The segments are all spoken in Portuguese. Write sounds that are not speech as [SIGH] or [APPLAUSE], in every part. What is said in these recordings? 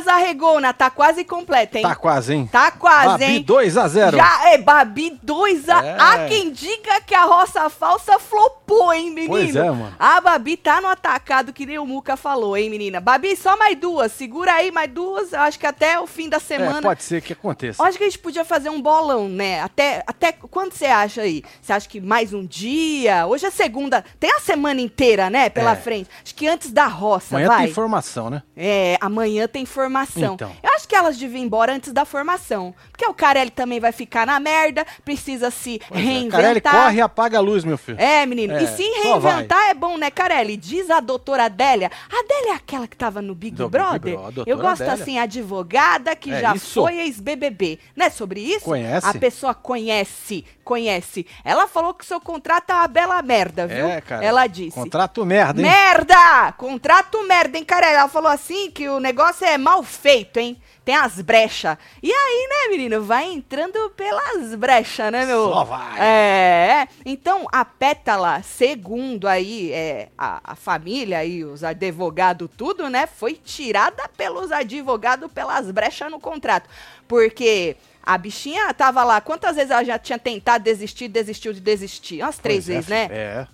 o bonde das arregona tá quase completo, hein? Tá quase, hein? Tá quase, Babi hein? 2 a 0 Já é Babi 2 a. É. Há quem diga que a roça falsa flopou, hein, menino? Pois é, mano. A Babi tá no atacado, que nem o Muca falou, hein, menina? Babi, só mais duas. Segura aí, mais duas. Eu acho que até o fim da semana. É, pode ser que aconteça. Eu acho que a gente podia fazer um bolão, né? Até, até quando você acha aí? Você acha que mais um dia? Hoje é segunda. Tem a semana inteira, né? Pela É. frente. Acho que antes da roça, Amanhã vai. tem informação, né? É, amanhã tem formação. Então. Eu acho que elas deviam ir embora antes da formação. Porque o Carelli também vai ficar na merda, precisa se Pois é. reinventar. Carelli corre e apaga a luz, meu filho. É, menino. É, e se reinventar é bom, né, Carelli? Diz a doutora Adélia. A Adélia é aquela que tava no Big Do Big Brother? Brother, doutora Eu gosto Adélia. assim, advogada que É já isso. foi ex-BBB. Não é sobre isso? Conhece? A pessoa conhece, conhece. Ela falou que o seu contrato é uma bela merda, viu? É, cara. Ela disse. Contrato merda, hein? Merda! Contrato merda, hein, Carelli? Ela falou assim que o negócio é mal feito, hein? Tem as brechas. E aí, né, menino? Vai entrando pelas brechas, né, meu? Só vai. É. Então, a pétala, segundo aí é, a, a família e os advogados, tudo, né? Foi tirada pelos advogados pelas brechas no contrato. Porque. A bichinha tava lá, quantas vezes ela já tinha tentado desistir, desistiu de desistir? Umas três Pois é, vezes, né? É.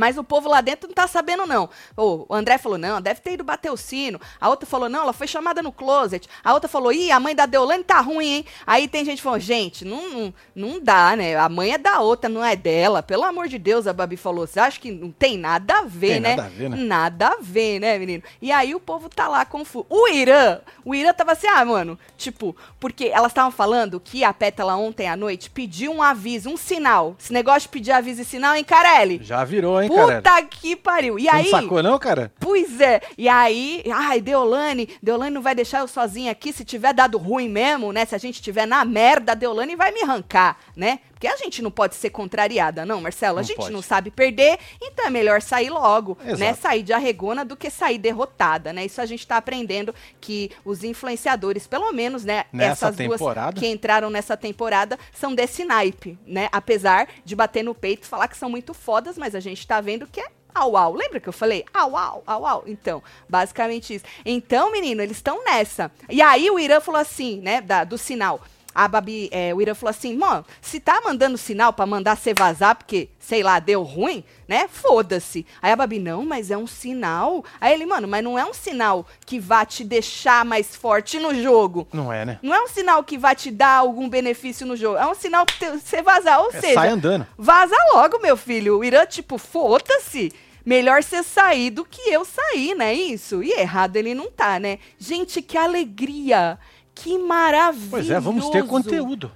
Mas o povo lá dentro não tá sabendo, não. O André falou, não, deve ter ido bater o sino. A outra falou, não, ela foi chamada no closet. A outra falou, ih, a mãe da Deolane tá ruim, hein? Aí tem gente falando, gente, não, não, não dá, né? A mãe é da outra, não é dela. Pelo amor de Deus, a Babi falou. Você acha que não tem nada a ver, Tem né? nada a ver, né? Nada a ver, né, menino? E aí o povo tá lá confuso. O Irã, o Irã tava assim, ah, mano, tipo, porque elas estavam falando que a Pétala ontem à noite pediu um aviso, um sinal. Esse negócio de pedir aviso e sinal, hein, Carelli? Já virou, hein, cara? Puta que pariu. E aí. não sacou não, cara? Pois é. E aí, ai, Deolane, Deolane não vai deixar eu sozinha aqui se tiver dado ruim mesmo, né? Se a gente tiver na merda, Deolane vai me arrancar, né? Porque a gente não pode ser contrariada, não, Marcelo. A Não gente pode. não sabe perder, então é melhor sair logo, né? Exato. Sair de arregona do que sair derrotada, né? Isso a gente tá aprendendo que os influenciadores, pelo menos, né? Nessa essas duas temporada. que entraram nessa temporada são desse naipe, né? Apesar de bater no peito e falar que são muito fodas, mas a gente tá vendo que é au au. Lembra que eu falei? Au au, au au. Então, basicamente isso. Então, menino, eles estão nessa. E aí o Irã falou assim, né, da- do sinal. A Babi, é, o Irã falou assim, mano, se tá mandando sinal pra mandar você vazar porque, sei lá, deu ruim, né? Foda-se. Aí a Babi, não, mas é um sinal. Aí ele, mano, mas não é um sinal que vá te deixar mais forte no jogo. Não é, né? Não é um sinal que vai te dar algum benefício no jogo. É um sinal que você vazar. Ou É, seja, sai andando. vaza logo, meu filho. O Irã, tipo, foda-se. Melhor você sair do que eu sair, né? Isso. E errado ele não tá, né? Gente, que alegria. Que maravilha. Pois é, vamos ter conteúdo.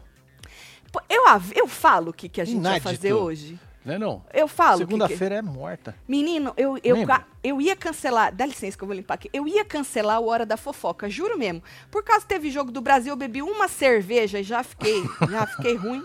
Eu, eu falo o que, que a gente vai fazer hoje. Né não? Eu falo. o que Segunda-feira é morta. Menino, eu, eu, Lembra? eu ia cancelar. Dá licença que eu vou limpar aqui. Eu ia cancelar o Hora da Fofoca, juro mesmo. Por causa teve jogo do Brasil, eu bebi uma cerveja e já fiquei, já fiquei ruim.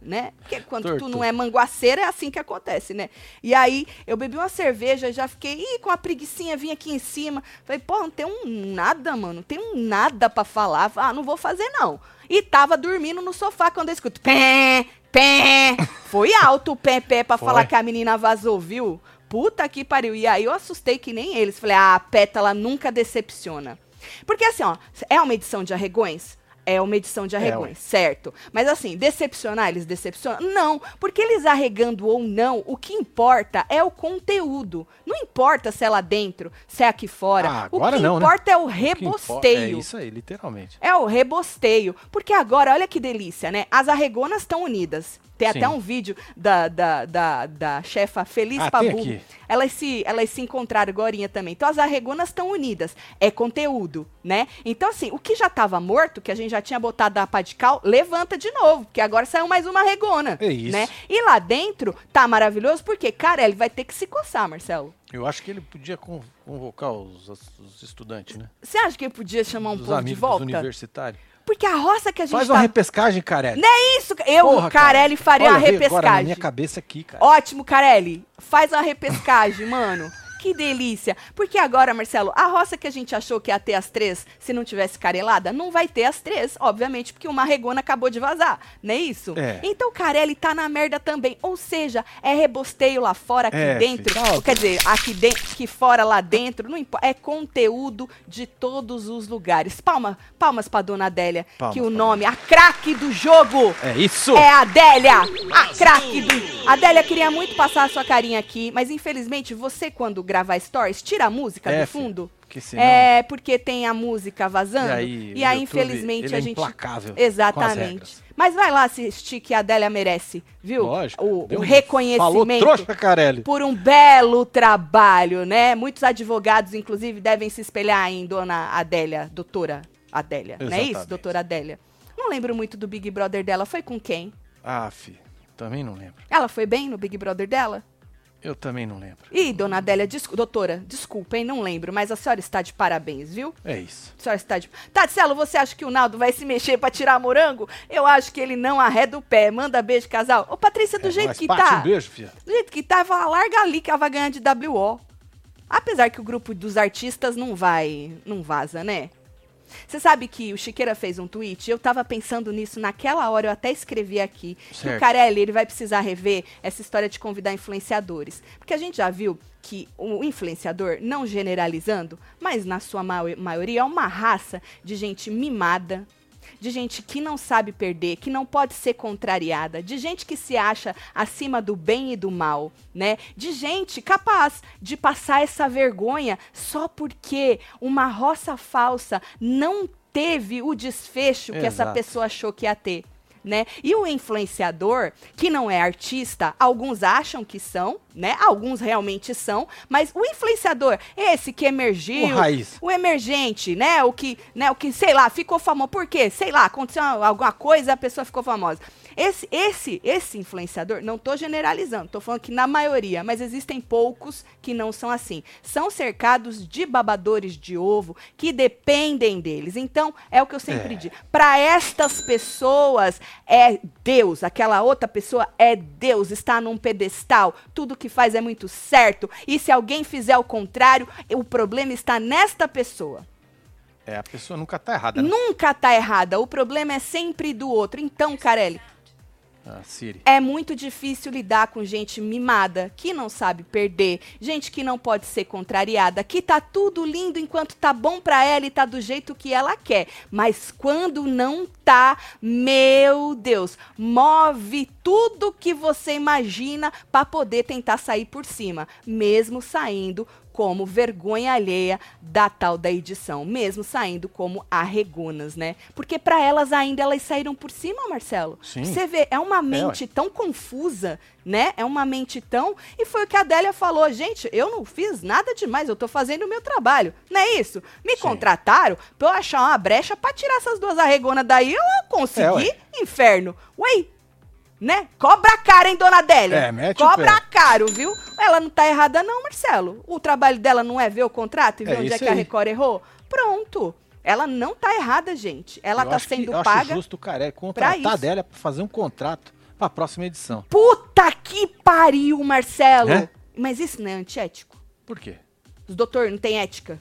Né? Porque quando tu Torto. não é manguaceira, é assim que acontece, né? E aí, eu bebi uma cerveja e já fiquei, ih, com a preguicinha, vim aqui em cima. Falei, pô, não tem um nada, mano, não tem um nada pra falar. Ah, não vou fazer, não. E tava dormindo no sofá quando eu escuto pé, pé. Foi alto o pé, pé pra Foi. falar que a menina vazou, viu? Puta que pariu. E aí eu assustei que nem eles. Falei, ah, a pétala nunca decepciona. Porque assim, ó, é uma edição de arregões? É uma edição de arregões, ué. certo. Mas assim, decepcionar, eles decepcionam? Não, porque eles arregando ou não, o que importa é o conteúdo. Não importa se é lá dentro, se é aqui fora. Ah, o agora que não, né? importa é o O que importa- rebosteio. É isso aí, literalmente. É o rebosteio. Porque agora, olha que delícia, né? As arregonas estão unidas. Tem Sim. até um vídeo da, da, da, da chefa Feliz Ah, Pabu. Elas se, elas se encontraram agora também. Então as arregonas estão unidas. É conteúdo, né? Então, assim, o que já estava morto, que a gente já tinha botado a pá de cal, levanta de novo. Porque agora saiu mais uma arregona. É isso. Né? E lá dentro tá maravilhoso, porque, cara, ele vai ter que se coçar, Marcelo. Eu acho que ele podia con- convocar os, os estudantes, né? Você acha que ele podia chamar um Os povo de volta? universitários. Porque a roça que a gente Faz tá uma repescagem, cara. Não é isso, eu, Porra, Carelli, faria Olha, uma veio agora na repescagem. minha cabeça aqui, cara. Ótimo, Carelli. Faz uma repescagem, [LAUGHS] mano. Que delícia. Porque agora, Marcelo, a roça que a gente achou que ia ter as três se não tivesse carelada, não vai ter as três, obviamente, porque uma regona acabou de vazar, não é isso? É. Então o Carelli tá na merda também. Ou seja, é rebosteio lá fora, aqui É, dentro. filho. Quer dizer, aqui dentro, aqui fora, lá dentro, não importa. É conteúdo de todos os lugares. Palma, palmas pra dona Adélia, Palmas que o nome, a craque do jogo. É isso! É a Adélia, a craque do. Adélia queria muito passar a sua carinha aqui, mas infelizmente você, quando gravar stories, tira a música É, do fundo. porque senão- É, porque tem a música vazando. E aí, e aí YouTube, infelizmente, a é gente. implacável com as Exatamente. Mas vai lá assistir que a Adélia merece, viu? Lógico. O, o reconhecimento trouxa, por um belo trabalho, né? Muitos advogados, inclusive, devem se espelhar em dona Adélia, doutora Adélia. Não é isso, Exatamente. doutora Adélia? Não lembro muito do Big Brother dela. Foi com quem? Ah, fi, também não lembro. Ela foi bem no Big Brother dela? Eu também não lembro. Ih, dona Adélia, descu- doutora, desculpa, hein? Não lembro, mas a senhora está de parabéns, viu? É isso. A senhora está de. Tatselo, você acha que o Naldo vai se mexer pra tirar morango? Eu acho que ele não arreda o pé. Manda beijo, casal. Ô, Patrícia, do É jeito que Pati, tá. um beijo, filha. Do jeito que tá, fala, larga ali que ela vai ganhar de WO. Apesar que o grupo dos artistas não vai, não vaza, né? Você sabe que o Chiqueira fez um tweet, eu tava pensando nisso naquela hora, eu até escrevi aqui, que o Certo. Carelli, ele vai precisar rever essa história de convidar influenciadores. Porque a gente já viu que o influenciador, não generalizando, mas na sua mai- maioria, é uma raça de gente mimada, de gente que não sabe perder, que não pode ser contrariada, de gente que se acha acima do bem e do mal, né? De gente capaz de passar essa vergonha só porque uma roça falsa não teve o desfecho que essa Exato. pessoa achou que ia ter. Né? E o influenciador, que não é artista, alguns acham que são, né? Alguns realmente são, mas o influenciador, esse que emergiu, O raiz. o emergente, né? O que, né? O que, sei lá, ficou famoso. Por quê? Sei lá, aconteceu alguma coisa, a pessoa ficou famosa. Esse, esse, esse influenciador, não tô generalizando, tô falando que na maioria, mas existem poucos que não são assim. São cercados de babadores de ovo que dependem deles. Então, é o que eu sempre É. digo. Para estas pessoas é Deus, aquela outra pessoa é Deus, está num pedestal, tudo que faz é muito certo. E se alguém fizer o contrário, o problema está nesta pessoa. É, a pessoa nunca tá errada, né? Nunca tá errada, o problema é sempre do outro. Então, Carelli, Ah, é muito difícil lidar com gente mimada, que não sabe perder, gente que não pode ser contrariada, que tá tudo lindo enquanto tá bom pra ela e tá do jeito que ela quer. Mas quando não tá, meu Deus, move tudo que você imagina pra poder tentar sair por cima, mesmo saindo como vergonha alheia da tal da edição, mesmo saindo como arregonas, né? Porque pra elas ainda elas saíram por cima, Marcelo. Sim. Você vê, é uma mente tão confusa, né? É uma mente tão. E foi o que a Adélia falou, gente, eu não fiz nada demais, eu tô fazendo o meu trabalho. Não é isso? Me Sim. contrataram pra eu achar uma brecha pra tirar essas duas arregonas daí, eu consegui, É, ué. inferno. Ué, né? Cobra caro, hein, dona Adélia? É, mete Cobra caro, viu? Ela não tá errada, não, Marcelo. O trabalho dela não é ver o contrato e ver É onde é que a aí. Record errou? Pronto. Ela não tá errada, gente. Ela Eu tá acho que- sendo eu paga. acho justo o Carelli contratar dela pra fazer um contrato pra próxima edição. Puta que pariu, Marcelo! É? Mas isso não é antiético? Por quê? Os doutor não tem ética?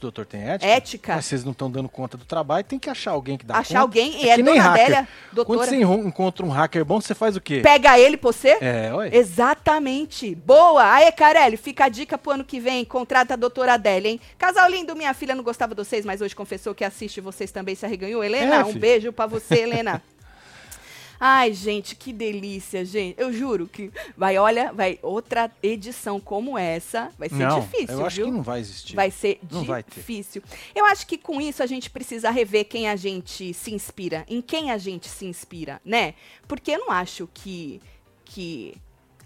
Doutor tem ética? Ética. Mas vocês não estão dando conta do trabalho, tem que achar alguém que dá Achar conta. alguém, e é que nem hacker. Adélia, Quando doutora. você enro- encontra um hacker bom, você faz o quê? Pega ele pra você? É, olha. Exatamente. Boa. Aê, Carelli, fica a dica pro ano que vem. Contrata a doutora Adélia, hein? Casal lindo, minha filha não gostava de vocês, mas hoje confessou que assiste vocês também se arreganhou. Helena, É, um filho. beijo pra você, Helena. [LAUGHS] Ai, gente, que delícia, gente. Eu juro que vai, olha, vai outra edição como essa, vai ser não, difícil, eu acho viu? que não vai existir. Vai ser Não vai difícil. Eu acho que com isso a gente precisa rever quem a gente se inspira, em quem a gente se inspira, né? Porque eu não acho que que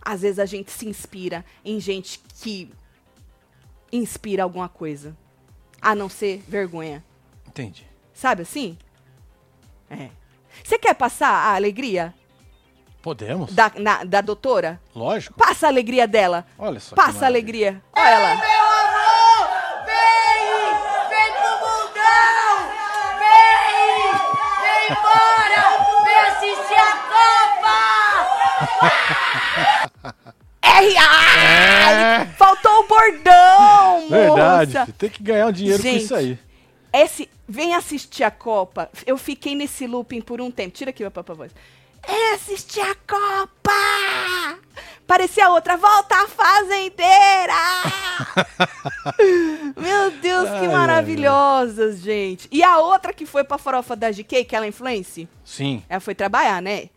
às vezes a gente se inspira em gente que inspira alguma coisa, a não ser vergonha. Entendi. Sabe assim? É. Você quer passar a alegria Podemos? da, na- da doutora? Lógico. Passa a alegria dela. Olha só. Passa a alegria. Olha ela. Meu avô! Vem! Vem pro mundão! Vem! Vem embora! Vem assistir a Copa! [LAUGHS] R.A. É. Faltou o bordão! verdade. Nossa. filho. Tem que ganhar um dinheiro Gente, com isso aí. Esse, vem assistir a Copa. Eu fiquei nesse looping por um tempo. Tira aqui meu papo voz. É assistir a Copa! Parecia outra. Volta a fazendeira! [LAUGHS] Meu Deus, que maravilhosas, gente. E a outra que foi pra farofa da GK, que ela influence, Sim, ela foi trabalhar, né?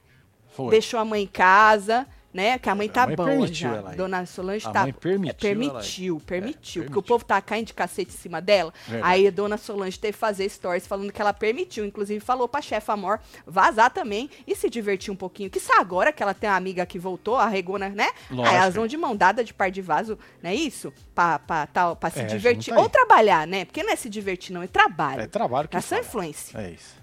foi. Deixou a mãe em casa, né? Que a mãe A tá mãe bom permitiu já. Dona Solange A tá mãe permitiu ir. permitiu, É, permitiu, porque o permitiu. povo tá caindo de cacete em cima dela. Verdade. Aí a Dona Solange teve que fazer stories falando que ela permitiu, inclusive falou pra chefa Amor vazar também e se divertir um pouquinho. Que agora que ela tem uma amiga que voltou, a Regona, né? Lógico. Aí elas vão de mão dada de par de vaso, não é isso? Pra, pra, tal, pra se É, divertir. Ou trabalhar, né? Porque não é se divertir, não, é trabalho. É trabalho que Ação fala. influência. É isso.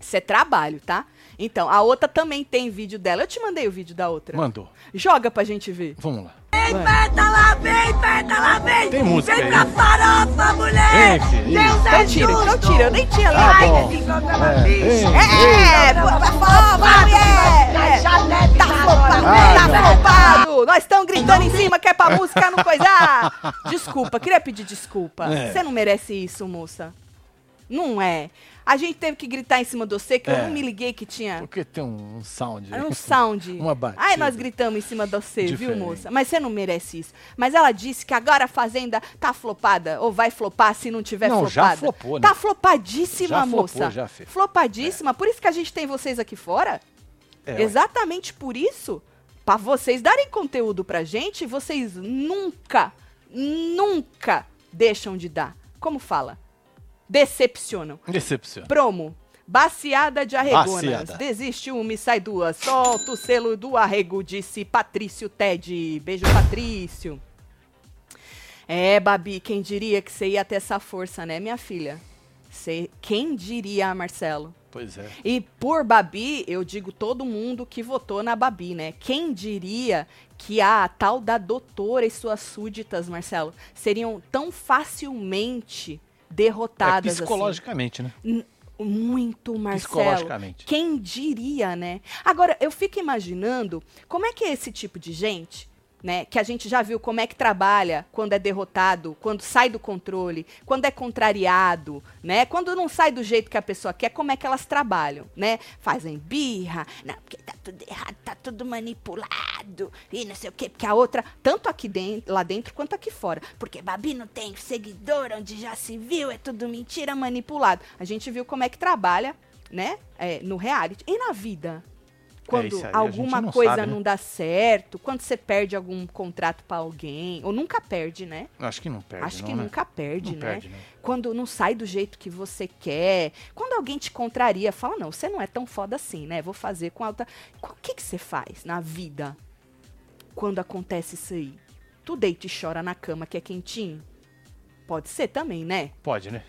Isso é trabalho, tá? Então, a outra também tem vídeo dela. Eu te mandei o vídeo da outra. Mandou. Joga pra gente ver. Vamos lá. Aperta lá, vem, aperta lá, vem! Tem música Vem aí. pra farofa, mulher! Vem, filho, Deus é Então tira, então justo! tira. Eu nem tinha Tá lido. bom. Ficou pela É, É, pô, vai falar, vai, mulher. Tá flopado, tá flopado. Nós estamos gritando em cima que é pra música não coisar. Desculpa, queria pedir desculpa. É. Você não merece isso, moça. Não é. A gente teve que gritar em cima de você, que eu É. não me liguei que tinha Porque tem um sound. aí. É um sound. [LAUGHS] Uma batida. Ai, nós gritamos em cima você, viu, Diferente. moça? Mas você não merece isso. Mas ela disse que agora a Fazenda tá flopada, ou vai flopar se não tiver Não, já flopada. flopou, né? Tá flopadíssima, Já flopou, moça. já, filho. Flopadíssima. Por isso que a gente tem vocês aqui fora. É, ué. Exatamente por isso. Pra vocês darem conteúdo pra gente, vocês nunca, nunca deixam de dar. Como fala? Decepcionam. Decepciona. Promo. Baciada de arregonas. Baciada. Desiste uma e sai duas. Solta o selo do arrego, disse Patrício Ted. Beijo, Patrício. É, Babi, quem diria que você ia ter essa força, né, minha filha? Cê, quem diria, Marcelo? Pois é. E por Babi, eu digo todo mundo que votou na Babi, né? Quem diria que a tal da doutora e suas súditas, Marcelo, seriam tão facilmente É derrotadas assim? psicologicamente, né? N- Muito, Marcelo. Psicologicamente. Quem diria, né? Agora, eu fico imaginando como é que é esse tipo de gente, né? Que a gente já viu como é que trabalha quando é derrotado, quando sai do controle, quando é contrariado, né? Quando não sai do jeito que a pessoa quer, como é que elas trabalham, né? Fazem birra, não, porque tá tudo errado, tá tudo manipulado, e não sei o quê, porque a outra, tanto aqui dentro, lá dentro quanto aqui fora. Porque Babi não tem seguidor, onde já se viu, é tudo mentira, manipulado. A gente viu como é que trabalha, né? é, no reality. E na vida? Quando a alguma não coisa sabe, né? não dá certo, quando você perde algum contrato pra alguém, ou nunca perde, né? Acho que não perde, Acho não, que né? nunca perde, Não né? perde. Quando não sai do jeito que você quer. Quando alguém te contraria, fala, não, você não é tão foda assim, né? Vou fazer com alta. O que, que você faz na vida quando acontece isso aí? Tu deita e chora na cama que é quentinho? Pode ser também, né? Pode, né?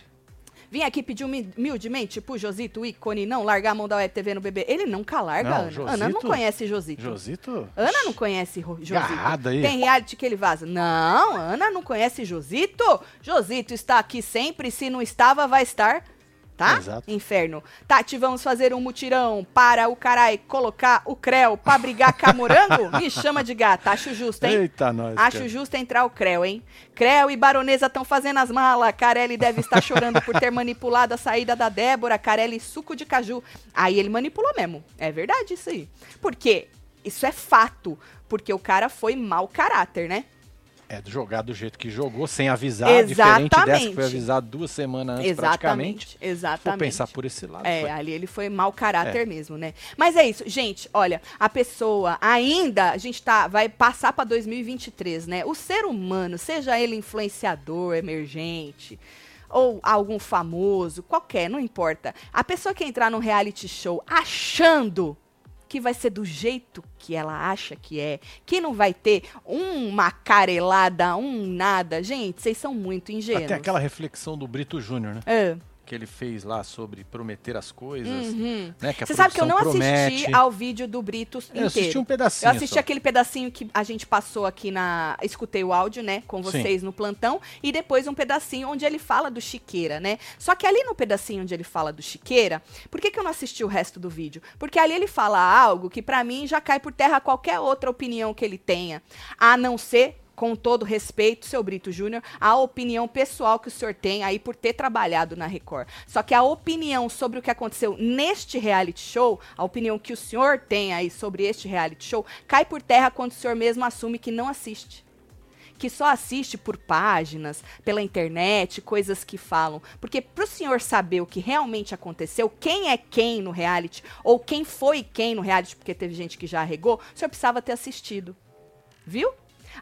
Vim aqui pedir humi- humildemente pro Josito, ícone, não largar a mão da Web TV no bebê. Ele nunca larga, Não, Ana. Ana não Josito- conhece Josito. Josito. Ana não conhece Josito. Garrada aí. Tem reality que ele vaza. Não, Ana não conhece Josito. Josito está aqui sempre. Se não estava, vai estar. Tá? Exato. Inferno. Tati, vamos fazer um mutirão para o carai colocar o creu pra brigar com a morango? [LAUGHS] Me chama de gata. Acho justo, hein? Eita, nós. Acho cara. justo entrar o Creu, hein? Creu e Baronesa estão fazendo as malas. Carelli deve estar chorando por ter manipulado a saída da Débora. Carelli, suco de caju. Aí ele manipulou mesmo. É verdade isso aí. Por quê? Isso é Porque o cara foi mau caráter, né? É, jogar do jeito que jogou, sem avisar, diferente dessa que Exatamente. foi avisado duas semanas antes, praticamente. Exatamente. Vou Exatamente. pensar por esse lado. É, foi. ali ele foi mau caráter mesmo, né? Mas é isso, gente, olha, a pessoa ainda, a gente tá, vai passar pra 2023, né? O ser humano, seja ele influenciador, emergente, ou algum famoso, qualquer, não importa. A pessoa que entrar num reality show achando que vai ser do jeito que ela acha que é, que não vai ter uma carelada, um nada. Gente, vocês são muito ingênuos. Até aquela reflexão do Brito Júnior, né? É. Que ele fez lá sobre prometer as coisas. Uhum. Né? Você sabe que eu não assisti promete. ao vídeo do Brito inteiro. Eu assisti um pedacinho. Eu assisti só. aquele pedacinho que a gente passou aqui na. Escutei o áudio, né? Com vocês no plantão. E depois um pedacinho onde ele fala do Chiqueira, né? Só que ali no pedacinho onde ele fala do Chiqueira, por que, que eu não assisti o resto do vídeo? Porque ali ele fala algo que pra mim já cai por terra qualquer outra opinião que ele tenha. A não ser com todo respeito, seu Brito Júnior, a opinião pessoal que o senhor tem aí por ter trabalhado na Record. Só que a opinião sobre o que aconteceu neste reality show, a opinião que o senhor tem aí sobre este reality show, cai por terra quando o senhor mesmo assume que não assiste que só assiste por páginas, pela internet, coisas que falam. Porque para o senhor saber o que realmente aconteceu, quem é quem no reality, ou quem foi quem no reality, porque teve gente que já arregou, o senhor precisava ter assistido. Viu?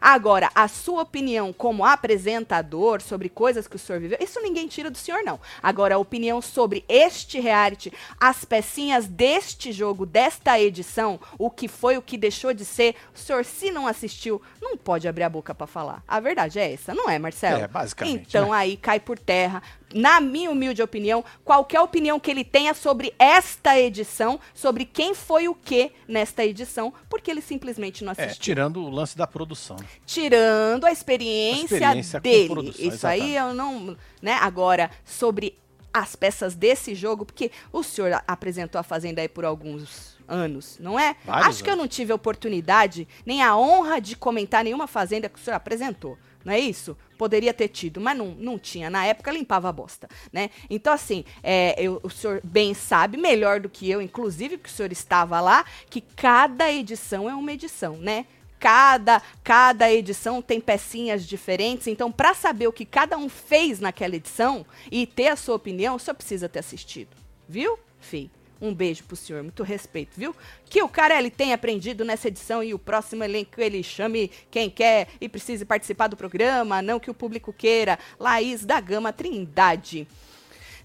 Agora, a sua opinião como apresentador sobre coisas que o senhor viveu, isso ninguém tira do senhor, não. Agora, a opinião sobre este reality, as pecinhas deste jogo, desta edição, o que foi, o que deixou de ser, o senhor, se não assistiu, não pode abrir a boca para falar. A verdade é essa, não é, Marcelo? É, basicamente, Então, né? aí cai por terra na minha humilde opinião, qualquer opinião que ele tenha sobre esta edição, sobre quem foi o que nesta edição, porque ele simplesmente não É, assistiu. tirando o lance da produção. Tirando a experiência, A experiência dele. produção, Isso aí eu não. Né? Agora, sobre as peças desse jogo, porque o senhor apresentou a Fazenda aí por alguns anos, não é? Vários Acho que eu não tive a oportunidade, nem a honra de comentar nenhuma Fazenda que o senhor apresentou. Não é isso? Poderia ter tido, mas não, não tinha. Na época limpava a bosta, né? Então, assim, é, eu- o senhor bem sabe, melhor do que eu, inclusive, porque o senhor estava lá, que cada edição é uma edição, né? Cada, cada edição tem pecinhas diferentes. Então, para saber o que cada um fez naquela edição e ter a sua opinião, senhor precisa ter assistido. Viu, Fih? Um beijo pro senhor, muito respeito, viu? Que o Carelli tenha aprendido nessa edição e o próximo elenco ele chame quem quer e precise participar do programa, não que o público queira. Laís da Gama Trindade.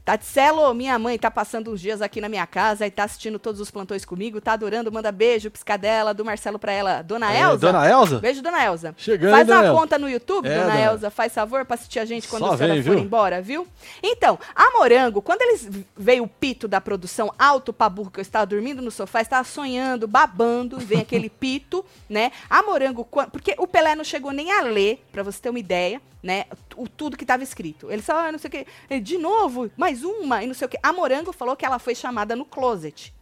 Tatselo, minha mãe tá passando uns dias aqui na minha casa e tá assistindo todos os plantões comigo, tá adorando, manda beijo, piscadela do Marcelo pra ela. Dona É, Elza? Dona Elza? Beijo, Dona Elza. Chegando, Faz uma conta no YouTube, É, Dona dona. Elza, faz favor pra assistir a gente quando Só a senhora vem, for viu? embora, viu? Então, a Morango, quando eles veio o pito da produção alto pra burro, que eu estava dormindo no sofá, estava sonhando, babando, e vem aquele [LAUGHS] pito, né? A Morango, porque o Pelé não chegou nem a ler, pra você ter uma ideia, né? O, tudo que estava escrito. Ele só, ah, não sei o quê, de novo, mais uma, e não sei o quê. A Morango falou que ela foi chamada no closet.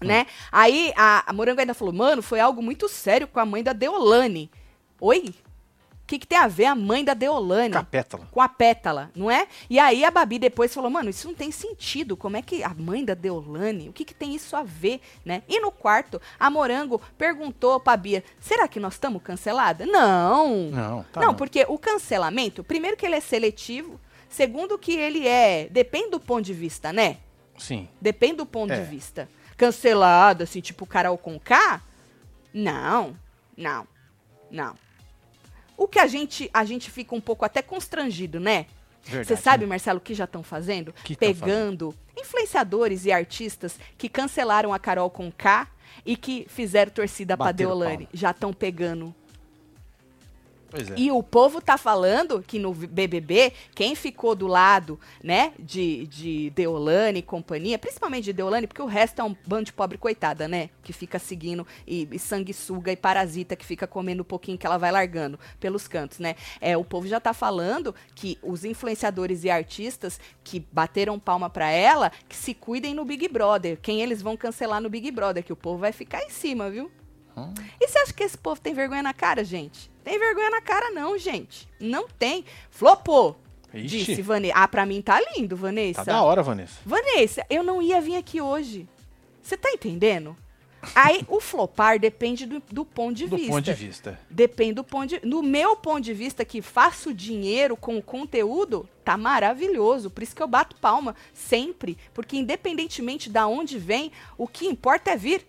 Né? Aí a, a Morango ainda falou, mano, foi algo muito sério com a mãe da Deolane. Oi? O que, que tem a ver a mãe da Deolane? Capétala. com a pétala, não é? E aí a Babi depois falou, mano, isso não tem sentido. Como é que a mãe da Deolane, o que, que tem isso a ver, né? E no quarto, a Morango perguntou pra Bia, será que nós estamos cancelada? Não. Não, tá não, não. porque o cancelamento, primeiro que ele é seletivo, segundo que ele é, depende do ponto de vista, né? Sim. Depende do ponto É. de vista. Cancelado, assim, tipo Carol com K? Não, não, não. O que a gente, a gente fica um pouco até constrangido, né? Você sabe, né? Marcelo, o que já estão fazendo? Que Pegando influenciadores e artistas que cancelaram a Carol com K e que fizeram torcida pra Bateram Deolane. Já estão pegando é. e o povo tá falando que no BBB, quem ficou do lado, né, de, de Deolane e companhia, principalmente de Deolane, porque o resto é um bando de pobre coitada, né, que fica seguindo e, e sanguessuga e parasita, que fica comendo um pouquinho que ela vai largando pelos cantos, né. É, o povo já tá falando que os influenciadores e artistas que bateram palma pra ela, que se cuidem no Big Brother, quem eles vão cancelar no Big Brother, que o povo vai ficar em cima, viu? Hum. E você acha que esse povo tem vergonha na cara, gente? Tem vergonha na cara, não, gente. Não tem. Flopou. Ixi. Disse Vanessa. Ah, pra mim tá lindo, Vanessa. Tá da hora, Vanessa. Vanessa, eu não ia vir aqui hoje. Você tá entendendo? Aí o flopar depende do, do ponto de Do vista. ponto de vista. Depende do ponto de No meu ponto de vista, que faço dinheiro com o conteúdo, tá maravilhoso. Por isso que eu bato palma sempre. Porque independentemente da onde vem, o que importa é vir.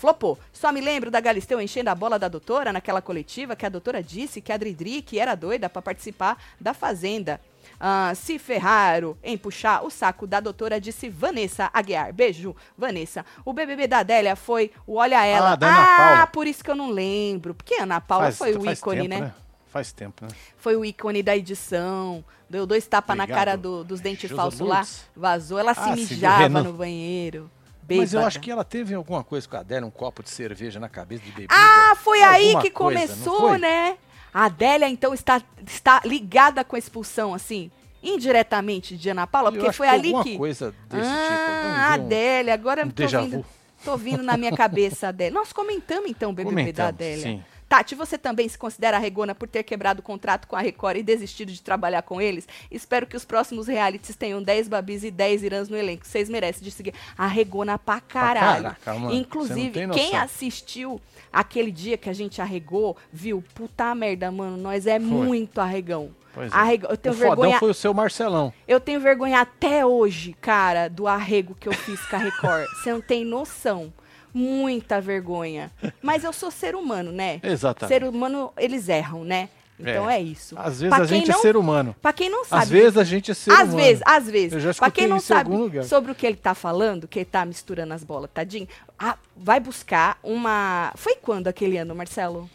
Flopou. Só me lembro da Galisteu enchendo a bola da doutora naquela coletiva que a doutora disse que a Dridri que era doida para participar da Fazenda. Ah, se ferraram em puxar o saco da doutora, disse Vanessa Aguiar. Beijo, Vanessa. O BBB da Adélia foi o Olha Ela. Ah, da Ana Paula. por isso que eu não lembro. Porque a Ana Paula Faz- foi o ícone, tempo, né? Faz tempo, né? Foi o ícone da edição. Deu dois tapas na cara do- dos dentes falsos lá. Vazou. Ela se Ah, do mijava no banheiro. Mas eu Bêbada. acho que ela teve alguma coisa com a Adélia, um copo de cerveja na cabeça de bebida. Ah, foi aí que coisa, começou, né? A Adélia, então, está, está ligada com a expulsão, assim, indiretamente de Ana Paula, Eu porque acho foi que ali alguma que. coisa desse ah, tipo. Vamos ver um- Adélia, agora um tô vindo, tô vindo na minha cabeça, Adélia. Nós comentamos, então, o BBB da Adélia. sim. Tati, você também se considera arregona por ter quebrado o contrato com a Record e desistido de trabalhar com eles? Espero que os próximos realities tenham 10 babis e 10 irãs no elenco. Vocês merecem de seguir. Arregona pra caralho. caraca, mano, Inclusive, quem assistiu aquele dia que a gente arregou, viu? Puta merda, mano, nós é muito arregão. Pois é. Arregão. Eu tenho o fodão vergonha. foi o seu Marcelão. Eu tenho vergonha até hoje, cara, do arrego que eu fiz com a Record. Você não tem noção. Muita vergonha. [LAUGHS] Mas eu sou ser humano, né? Exatamente. Ser humano, eles erram, né? Então é, É. isso. Às vezes Pra a gente não- é ser humano. Pra quem não sabe. Às vezes a gente é ser às humano. vezes, às vezes. Eu já Pra quem não sabe sobre o que ele tá falando, que ele tá misturando as bolas, tadinho, ah, vai buscar uma. Foi quando aquele ano, Marcelo?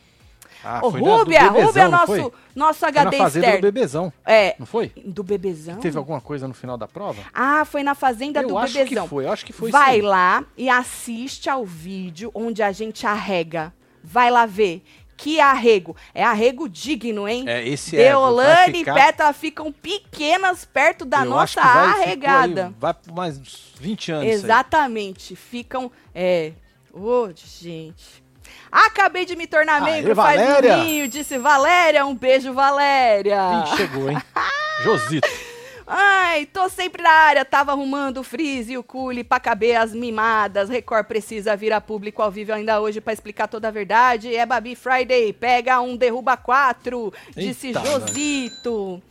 Ah, do Rúbia, bebezão, Rúbia é nosso, nosso Foi na HD fazenda do externo. bebezão. É. Não foi? Do bebezão? Teve alguma coisa no final da prova? Ah, foi na fazenda eu do acho bebezão. que foi, eu acho que foi Vai sim. lá e assiste ao vídeo onde a gente arrega. Vai lá ver. Que arrego. É arrego digno, hein? É, esse é. Deolane ficar- e Petra ficam pequenas perto da eu nossa vai, arregada. aí, vai por mais uns 20 anos. Exatamente. Ficam. É. Ô, gente. Acabei de me tornar Aê, membro Valéria! disse Valéria. Um beijo, Valéria. Ih, chegou, hein? [LAUGHS] Josito. Ai, tô sempre na área, tava arrumando o freeze e o cule pra caber as mimadas. Record precisa vir a público ao vivo ainda hoje pra explicar toda a verdade. É Babi Friday, pega um, derruba quatro, disse Eita, Josito.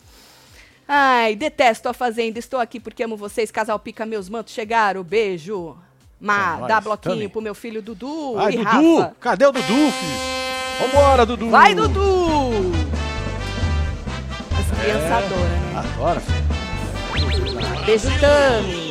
Ai, detesto a Fazenda, estou aqui porque amo vocês. Casal Pica, meus mantos chegaram, beijo. Ma, É dá bloquinho também. pro meu filho Dudu Ai, e Dudu! Rafa. Cadê o Dudu, filho? Vambora, Dudu! Vai, Dudu! As crianças adoram, né? Adora, filho. Beijo, Tami.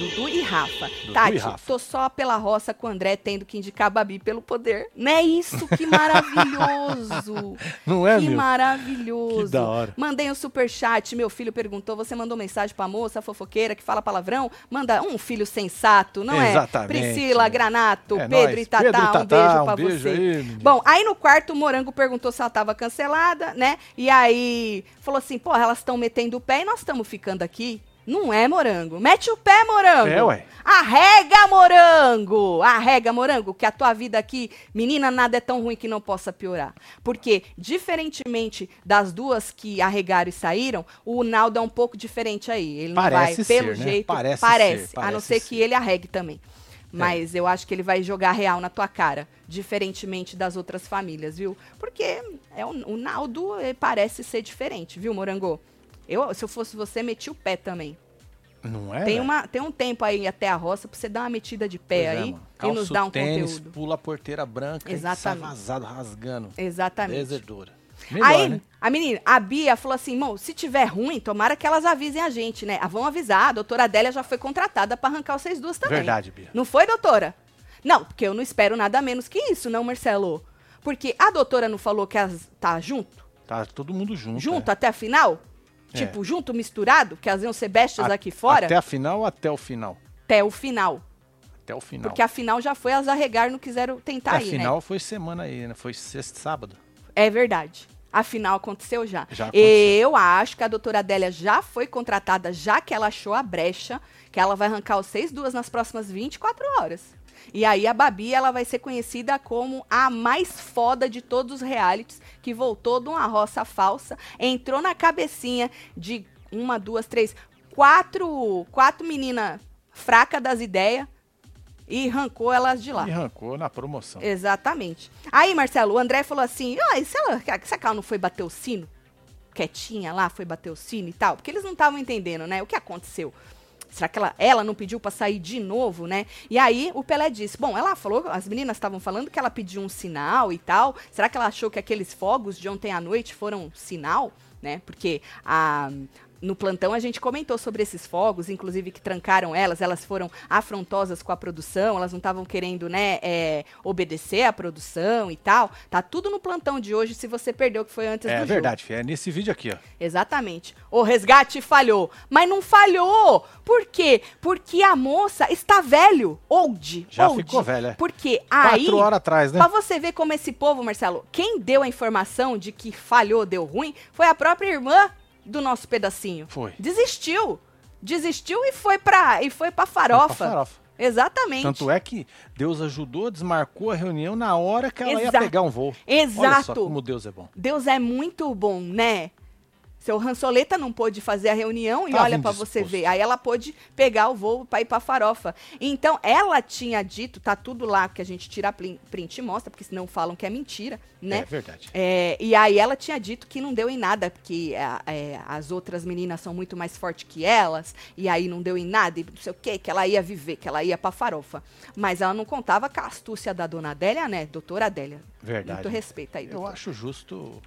Dudu e Rafa. Dudu Tati, e Rafa. tô só pela roça com o André tendo que indicar Babi pelo poder. Não é isso? Que maravilhoso! [LAUGHS] Não é, que meu? maravilhoso. Que da hora. Mandei um superchat, meu filho perguntou, você mandou mensagem pra moça fofoqueira que fala palavrão? Manda um filho sensato, não Exatamente. é? Priscila, Granato, É Pedro nóis. e Tatá, Pedro e um Tatá, beijo um pra beijo você. aí. Bom, aí no quarto o Morango perguntou se ela tava cancelada, né? E aí falou assim, pô, elas estão metendo o pé e nós estamos ficando aqui. Não é, Morango. Mete o pé, Morango. É, ué. Arrega, Morango. Arrega, Morango, que a tua vida aqui, menina, nada é tão ruim que não possa piorar. Porque, diferentemente das duas que arregaram e saíram, o Naldo é um pouco diferente aí. Ele não Parece vai, ser, pelo né? jeito, Parece parece. ser, a não parece ser ser. que ele arregue também. Mas eu acho que ele vai jogar real na tua cara, diferentemente das outras famílias, viu? Porque é o, o Naldo eh, parece ser diferente, viu, Morango? Eu, se eu fosse você, meti o pé também. Não é? tem, uma, tem um tempo aí até a roça pra você dar uma metida de pé Pois é, aí mano. e nos dar um tênis, conteúdo. Pula a porteira branca Exatamente. e sai vazado, rasgando. Exatamente. Deserdora. Melhor, Aí, né? a menina, a Bia falou assim, irmão, se tiver ruim, tomara que elas avisem a gente, né? Ah, vão avisar, a doutora Adélia já foi contratada pra arrancar vocês duas também. Verdade, Bia. Não foi, doutora? Não, porque eu não espero nada menos que isso, não, Marcelo. Porque a doutora não falou que elas tá junto? Tá todo mundo junto. Junto é. até a final? É. Tipo, junto, misturado? Que elas iam ser bestas A- aqui fora? Até a final ou até o final? Até o final. Até o final. Porque a final já foi, elas arregaram, não quiseram tentar a ir, final né? foi semana aí, né? Foi sexta, sábado. É verdade. A final aconteceu já. Já aconteceu. Eu acho que a doutora Adélia já foi contratada, já que ela achou a brecha, que ela vai arrancar os seis duas nas próximas 24 horas. E aí a Babi, ela vai ser conhecida como a mais foda de todos os realities, que voltou de uma roça falsa, entrou na cabecinha de uma, duas, três, quatro, quatro meninas fracas das ideias e arrancou elas de lá. E arrancou na promoção. Exatamente. Aí, Marcelo, o André falou assim: ah, e se ela, será que ela não foi bater o sino? Quietinha lá, foi bater o sino e tal? Porque eles não estavam entendendo, né? O que aconteceu? Será que ela, ela não pediu pra sair de novo, né? E aí o Pelé disse: Bom, ela falou, as meninas estavam falando que ela pediu um sinal e tal. Será que ela achou que aqueles fogos de ontem à noite foram sinal, né? Porque a. No plantão a gente comentou sobre esses fogos, inclusive que trancaram elas, elas foram afrontosas com a produção, elas não estavam querendo, né, é, obedecer à produção e tal. Tá tudo no plantão de hoje, se você perdeu que foi antes do É verdade. É nesse vídeo aqui, ó. Exatamente. O resgate falhou. Mas não falhou. Por quê? Porque a moça está velho. Old. Já old. ficou velha. Porque aí. Quatro horas atrás, né? Pra você ver como esse povo, Marcelo, quem deu a informação de que falhou, deu ruim, foi a própria irmã do nosso pedacinho. Foi. Desistiu. Desistiu e foi pra, e foi pra farofa. Foi pra farofa. exatamente. Tanto é que Deus ajudou, desmarcou a reunião na hora que ela Exato. ia pegar um voo. Olha só Exato. como Deus é bom. Deus é muito bom, né? Seu Ransoleta não pôde fazer a reunião e Tava olha pra você ver. Aí ela pôde pegar o voo pra ir pra farofa. Então, ela tinha dito, tá tudo lá que a gente tira print e mostra, porque senão falam que é mentira, É né? verdade. É, e aí ela tinha dito que não deu em nada, porque é, é, as outras meninas são muito mais fortes que elas, e aí não deu em nada, e não sei o que, que ela ia viver, que ela ia pra farofa. Mas ela não contava com a astúcia da dona Adélia, né? Doutora Adélia. Verdade. Muito respeito aí, Eu acho justo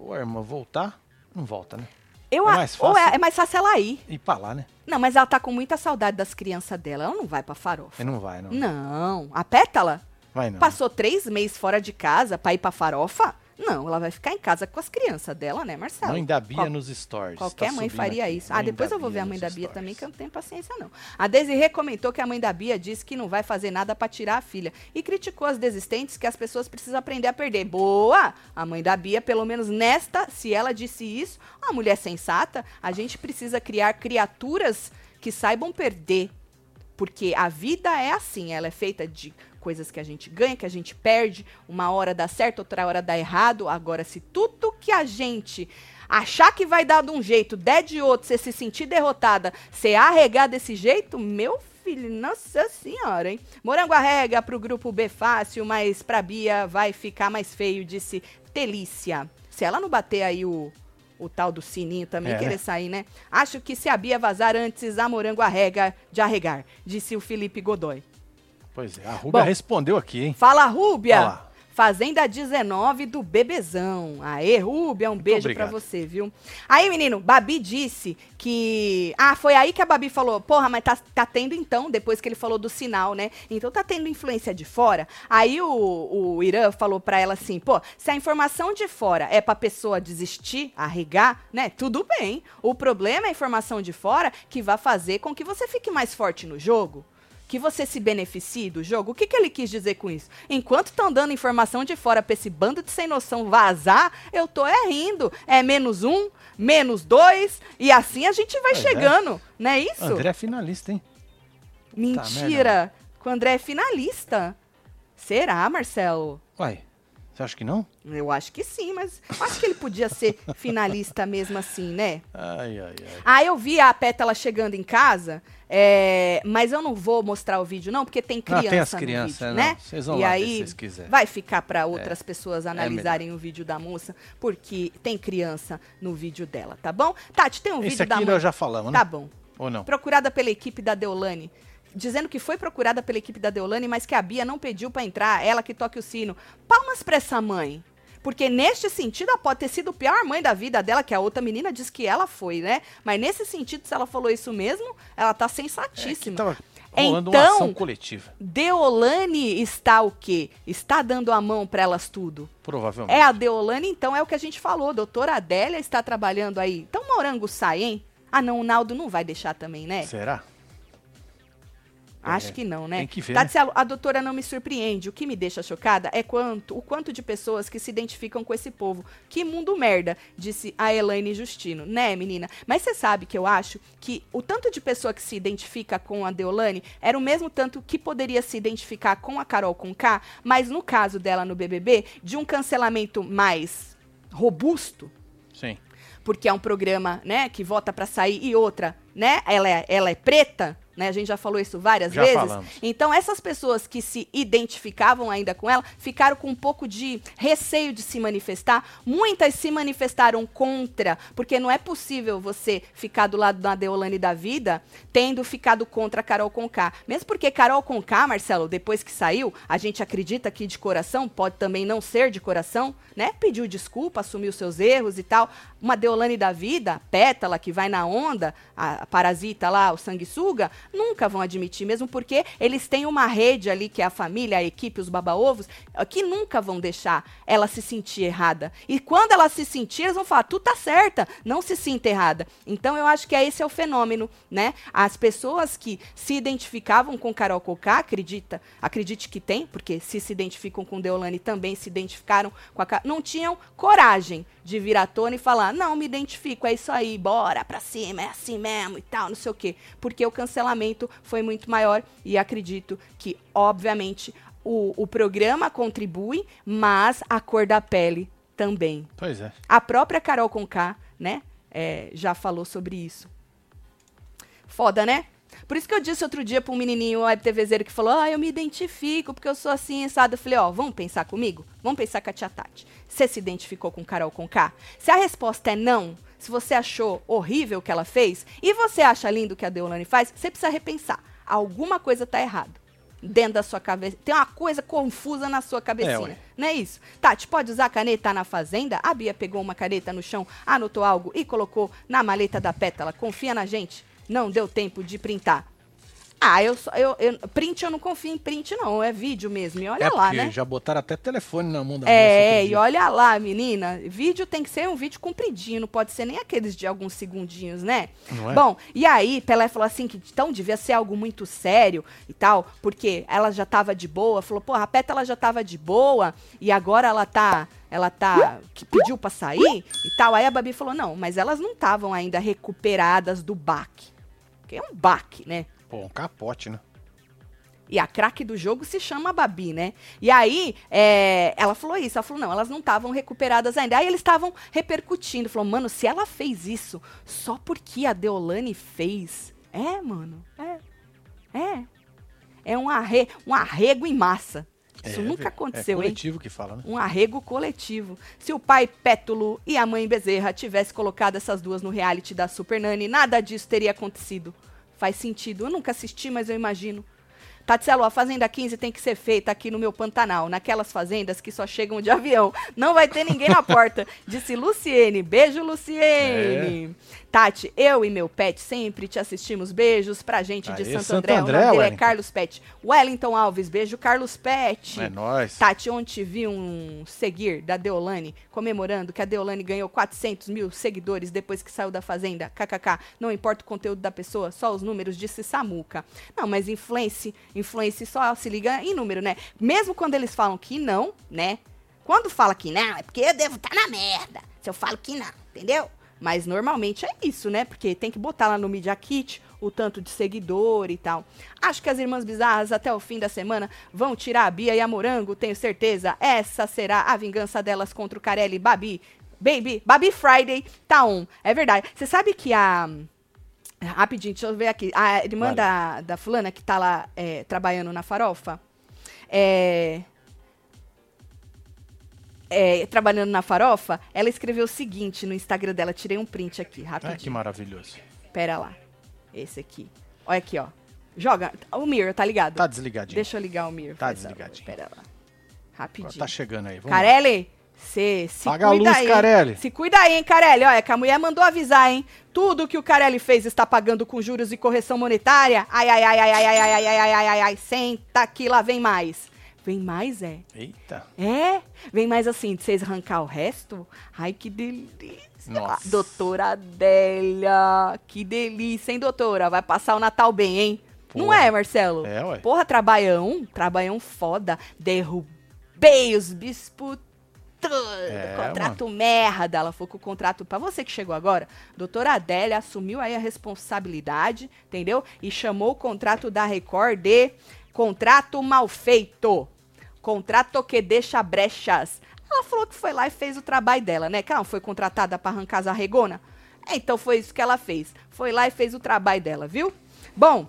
a irmã voltar, não volta, né? Eu É mais ou fácil. é, é mais fácil ela ir. Ir pra lá, né? Não, mas ela tá com muita saudade das crianças dela. Ela não vai pra farofa. Não vai, não. Não. A Pétala Vai não. passou três meses fora de casa pra ir pra farofa? Não, ela vai ficar em casa com as crianças dela, né, Marcelo? Mãe da Bia Qual- nos stories. Qualquer tá mãe faria aqui. isso. Ah, depois eu vou ver a mãe da Bia stories. também, que eu não tenho paciência, não. A Desirê comentou que a mãe da Bia disse que não vai fazer nada pra tirar a filha. E criticou as desistentes que as pessoas precisam aprender a perder. Boa! A mãe da Bia, pelo menos nesta, se ela disse isso, uma mulher sensata, a gente precisa criar criaturas que saibam perder. Porque a vida é assim, ela é feita de coisas que a gente ganha, que a gente perde, uma hora dá certo, outra hora dá errado. Agora, se tudo que a gente achar que vai dar de um jeito, der de outro, você se sentir derrotada, você arregar desse jeito, meu filho, nossa senhora, hein? Morango arrega pro grupo B fácil, mas pra Bia vai ficar mais feio, disse Telícia. Se ela não bater aí o, o tal do sininho também, É, querer né? sair, né? Acho que se a Bia vazar antes, a Morango arrega de arregar, disse o Felipe Godoy. Pois é, a Rúbia Bom. respondeu aqui, hein? Fala, Rúbia! Lá. Fazenda 19 do Bebezão. Aê, Rúbia, um beijo pra obrigado. você, viu? Aí, menino, Babi disse que. Ah, foi aí que a Babi falou: porra, mas tá, tá tendo então, depois que ele falou do sinal, né? Então tá tendo influência de fora. Aí o, o Irã falou pra ela assim: pô, se a informação de fora é pra pessoa desistir, arregar, né? Tudo bem. O problema é a informação de fora que vai fazer com que você fique mais forte no jogo que você se beneficie do jogo. O que, que ele quis dizer com isso? Enquanto estão dando informação de fora pra esse bando de sem noção vazar, eu tô é rindo. É menos um, menos dois, e assim a gente vai Pois é. chegando. Não é isso? André é finalista, hein? Mentira! Com o André é finalista. Será, Marcelo? Uai, você acha que não? Eu acho que sim, mas acho que ele podia ser finalista mesmo assim, né? Ai, ai, ai. Ah, eu vi a Pétala chegando em casa, é, mas eu não vou mostrar o vídeo não, porque tem Ah, criança tem as crianças, vídeo, é, né? não. Vocês vão e lá aí se vocês quiserem. vai ficar para outras pessoas É analisarem o vídeo da moça, porque tem criança no vídeo dela, tá bom? Tati, tem um Esse vídeo da aqui mãe. nós já falamos, né? Tá bom. Ou não? Procurada pela equipe da Deolane. Dizendo que foi procurada pela equipe da Deolane, mas que a Bia não pediu pra entrar, ela que toque o sino. Palmas pra essa mãe. Porque neste sentido, ela pode ter sido a pior mãe da vida dela, que a outra menina diz que ela foi, né? Mas nesse sentido, se ela falou isso mesmo, ela tá É, sensatíssima. tava rolando uma Então- ação coletiva. Deolane está o quê? Está dando a mão pra elas tudo. Provavelmente. É a Deolane, então é o que a gente falou. Doutora Adélia está trabalhando aí. Então Morango sai, hein? Ah, não, o Naldo não vai deixar também, né? Será? Acho É, que não, né? tem que ver, Tati, a, a doutora não me surpreende. O que me deixa chocada é quanto, o quanto de pessoas que se identificam com esse povo. Que mundo merda, disse a Elaine Justino. Né, menina? Mas você sabe que eu acho que o tanto de pessoa que se identifica com a Deolane era o mesmo tanto que poderia se identificar com a Carol com K, mas no caso dela no BBB, de um cancelamento mais robusto, Sim. porque é um programa, né, que vota pra sair e outra, né, ela é, ela é preta, né, a gente já falou isso várias Já vezes. falamos. Então essas pessoas que se identificavam ainda com ela ficaram com um pouco de receio de se manifestar. Muitas se manifestaram contra, porque não é possível você ficar do lado da Deolane da vida tendo ficado contra a Carol Conká. Mesmo porque Carol Conká, Marcelo, depois que saiu, a gente acredita que de coração, pode também não ser de coração, né? Pediu desculpa, assumiu seus erros e tal. Uma Deolane da vida, pétala que vai na onda, a, a parasita lá, o sanguessuga, nunca vão admitir, mesmo porque eles têm uma rede ali, que é a família, a equipe, os baba-ovos, eh, que nunca vão deixar ela se sentir errada. E quando ela se sentir, eles vão falar, tu tá certa, não se sinta errada. Então eu acho que é esse é o fenômeno, né? As pessoas que se identificavam com Carol Cocá, acredita, acredite que tem, porque se se identificam com Deolane também se identificaram com a não tinham coragem de vir à tona e falar: não, me identifico, é isso aí, bora pra cima, é assim mesmo e tal, não sei o quê. Porque o cancelamento foi muito maior e acredito que, obviamente, o, o programa contribui, mas a cor da pele também. Pois é. A própria Carol Conká, né, é, já falou sobre isso. Foda, né? Por isso que eu disse outro dia pra um menininho web TVzeiro que falou: Ah, eu me identifico porque eu sou assim, assado. Eu falei: Ó, vamos pensar comigo? Vamos pensar com a tia Tati. Você se identificou com Carol Conká? Se a resposta é não, se você achou horrível o que ela fez e você acha lindo o que a Deolane faz, você precisa repensar. Alguma coisa tá errado dentro da sua cabeça. Tem uma coisa confusa na sua É, cabecinha. ué. não é isso? Tati, pode usar caneta na fazenda? A Bia pegou uma caneta no chão, anotou algo e colocou na maleta da pétala. Confia na gente. Não deu tempo de printar. Ah, eu, só- eu, eu print eu não confio em print não, é vídeo mesmo. E olha é lá, né? já botaram até telefone na mão da É, e olha lá, menina. Vídeo tem que ser um vídeo compridinho, não pode ser nem aqueles de alguns segundinhos, né? Não é? Bom, e aí Pelé falou assim que então devia ser algo muito sério e tal, porque ela já tava de boa, falou, porra, a Peta ela já tava de boa e agora ela tá, ela tá que pediu pra sair e tal. Aí a Babi falou: "Não, mas elas não estavam ainda recuperadas do baque". Que é um baque, né? Pô, um capote, né? E a craque do jogo se chama Babi, né? E aí, é, ela falou isso. Ela falou, não, elas não estavam recuperadas ainda. Aí eles estavam repercutindo. Falou, mano, se ela fez isso só porque a Deolane fez. É, mano. É. É. É um, arre, um arrego em massa. Isso É, nunca é aconteceu, hein? coletivo que fala, né? Um arrego coletivo. Se o pai Pétulo e a mãe Bezerra tivesse colocado essas duas no reality da Super Nani, nada disso teria acontecido. Faz sentido. Eu nunca assisti, mas eu imagino. Tatselo, a Fazenda 15 tem que ser feita aqui no meu Pantanal, naquelas fazendas que só chegam de avião. Não vai ter ninguém na porta. [LAUGHS] Disse Luciene. Beijo, Luciene. Tati, eu e meu pet sempre te assistimos. Beijos pra gente de Aê, Santo, Santo André. O André, nome dele é. Carlos Pet. Wellington Alves, beijo, Carlos Pet. É nóis. Tati, ontem vi um seguir da Deolane comemorando que a Deolane ganhou 400 mil seguidores depois que saiu da Fazenda. KKK. Não importa o conteúdo da pessoa, só os números, disse Samuca. Não, mas influence, influence só se liga em número, né? Mesmo quando eles falam que não, né? Quando fala que não, é porque eu devo estar na merda. Se eu falo que não, entendeu? Mas normalmente é isso, né? Porque tem que botar lá no Media Kit o tanto de seguidor e tal. Acho que as Irmãs Bizarras até o fim da semana vão tirar a Bia e a Morango, tenho certeza. Essa será a vingança delas contra o Carelli Babi. Baby, Babi Friday tá on. É verdade. Você sabe que a. Rapidinho, deixa eu ver aqui. A irmã Vale. da, da fulana que tá lá é, trabalhando na farofa. É, é, trabalhando na farofa, ela escreveu o seguinte no Instagram dela. Tirei um print aqui, Ai, que rapidinho. maravilhoso. Pera lá. Esse aqui. Olha aqui, ó. Joga. O Mirror, tá ligado? Tá desligadinho. Deixa eu ligar o Mirror. Tá favor. desligadinho. Pera lá. Agora Rapidinho. tá chegando aí. Vamos. Carelli, cê se Paga a cuida luz, aí. Carelli. Se cuida aí, hein, Carelli. Olha, que a mulher mandou avisar, hein? Tudo que o Carelli fez está pagando com juros e correção monetária. Ai, ai, ai, ai, ai, ai, ai, ai, ai, ai, ai, ai. Senta aqui, lá vem mais. Vem mais, é? Eita. É? Vem mais assim, de vocês arrancar o resto? Ai, que delícia. Nossa. Doutora Adélia. Que delícia, hein, doutora? Vai passar o Natal bem, hein? Não Porra. é, Marcelo? É, ué. Porra, trabalhão. Trabalhão foda. Derrubei os bispos tudo. É, contrato merda. Ela foi com o contrato pra você que chegou agora. Doutora Adélia assumiu aí a responsabilidade, entendeu? E chamou o contrato da Record de contrato mal feito. Contrato que deixa brechas. Ela falou que foi lá e fez o trabalho dela, né? Que ela não foi contratada pra arrancar as arregona. Então foi isso que ela fez. Foi lá e fez o trabalho dela, viu? Bom,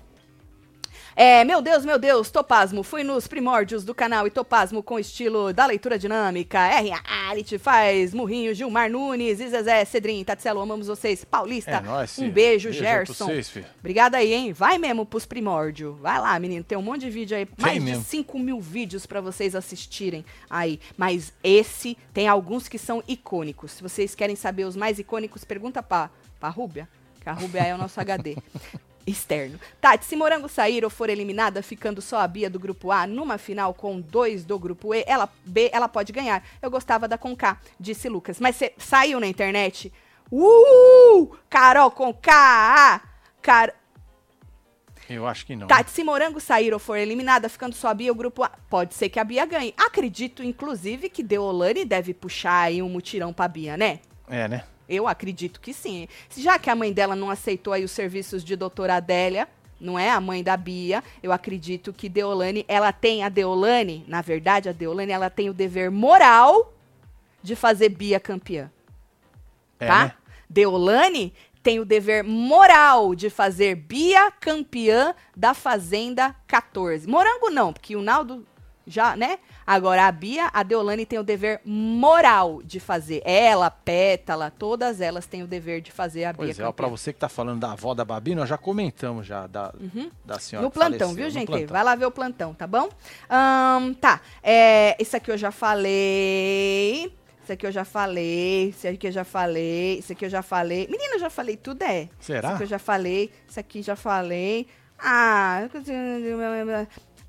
é, meu Deus, meu Deus, Topasmo, fui nos primórdios do canal e Topasmo com estilo da leitura dinâmica. R. Reality faz Murrinho, Gilmar Nunes, e Zezé, Cedrin, Tatselo, amamos vocês. Paulista, É nóis, um beijo, Beijo Gerson. vocês. Obrigada aí, hein? Vai mesmo pros primórdios. Vai lá, menino. Tem um monte de vídeo aí. Mais mesmo. de 5 mil vídeos pra vocês assistirem aí. Mas esse tem alguns que são icônicos. Se vocês querem saber os mais icônicos, pergunta pra, pra Rúbia. Que a Rúbia é o nosso HD. [LAUGHS] Externo. Tati, se Morango sair ou for eliminada, ficando só a Bia do grupo A numa final com dois do grupo E, ela, B, ela pode ganhar. Eu gostava da Conká, disse Lucas. Mas você saiu na internet? Uh! Carol Conká! Car Eu acho que não. Tati, se Morango sair ou for eliminada, ficando só a Bia, o grupo A, pode ser que a Bia ganhe. Acredito, inclusive, que Deolane deve puxar aí um mutirão pra Bia, né? É, né? Eu acredito que sim. Já que a mãe dela não aceitou aí os serviços de doutora Adélia, não é a mãe da Bia, eu acredito que Deolane, ela tem a Deolane, na verdade, a Deolane, ela tem o dever moral de fazer Bia campeã, É, tá? né? Deolane tem o dever moral de fazer Bia campeã da Fazenda 14. Morango não, porque o Naldo já, né? Agora a Bia, a Deolane tem o dever moral de fazer. Ela, Pétala, todas elas têm o dever de fazer a Bia Pois é, pra você que tá falando da avó da Babi, nós já comentamos já da, da senhora. No plantão, faleceu, viu, gente? plantão. Vai lá ver o plantão, tá bom? Ahn, tá. É, isso aqui eu já falei. Isso aqui eu já falei. Isso aqui eu já falei. Isso aqui eu já falei. Menina, eu já falei tudo, é. Será? Isso aqui eu já falei. Isso aqui já falei. Ah.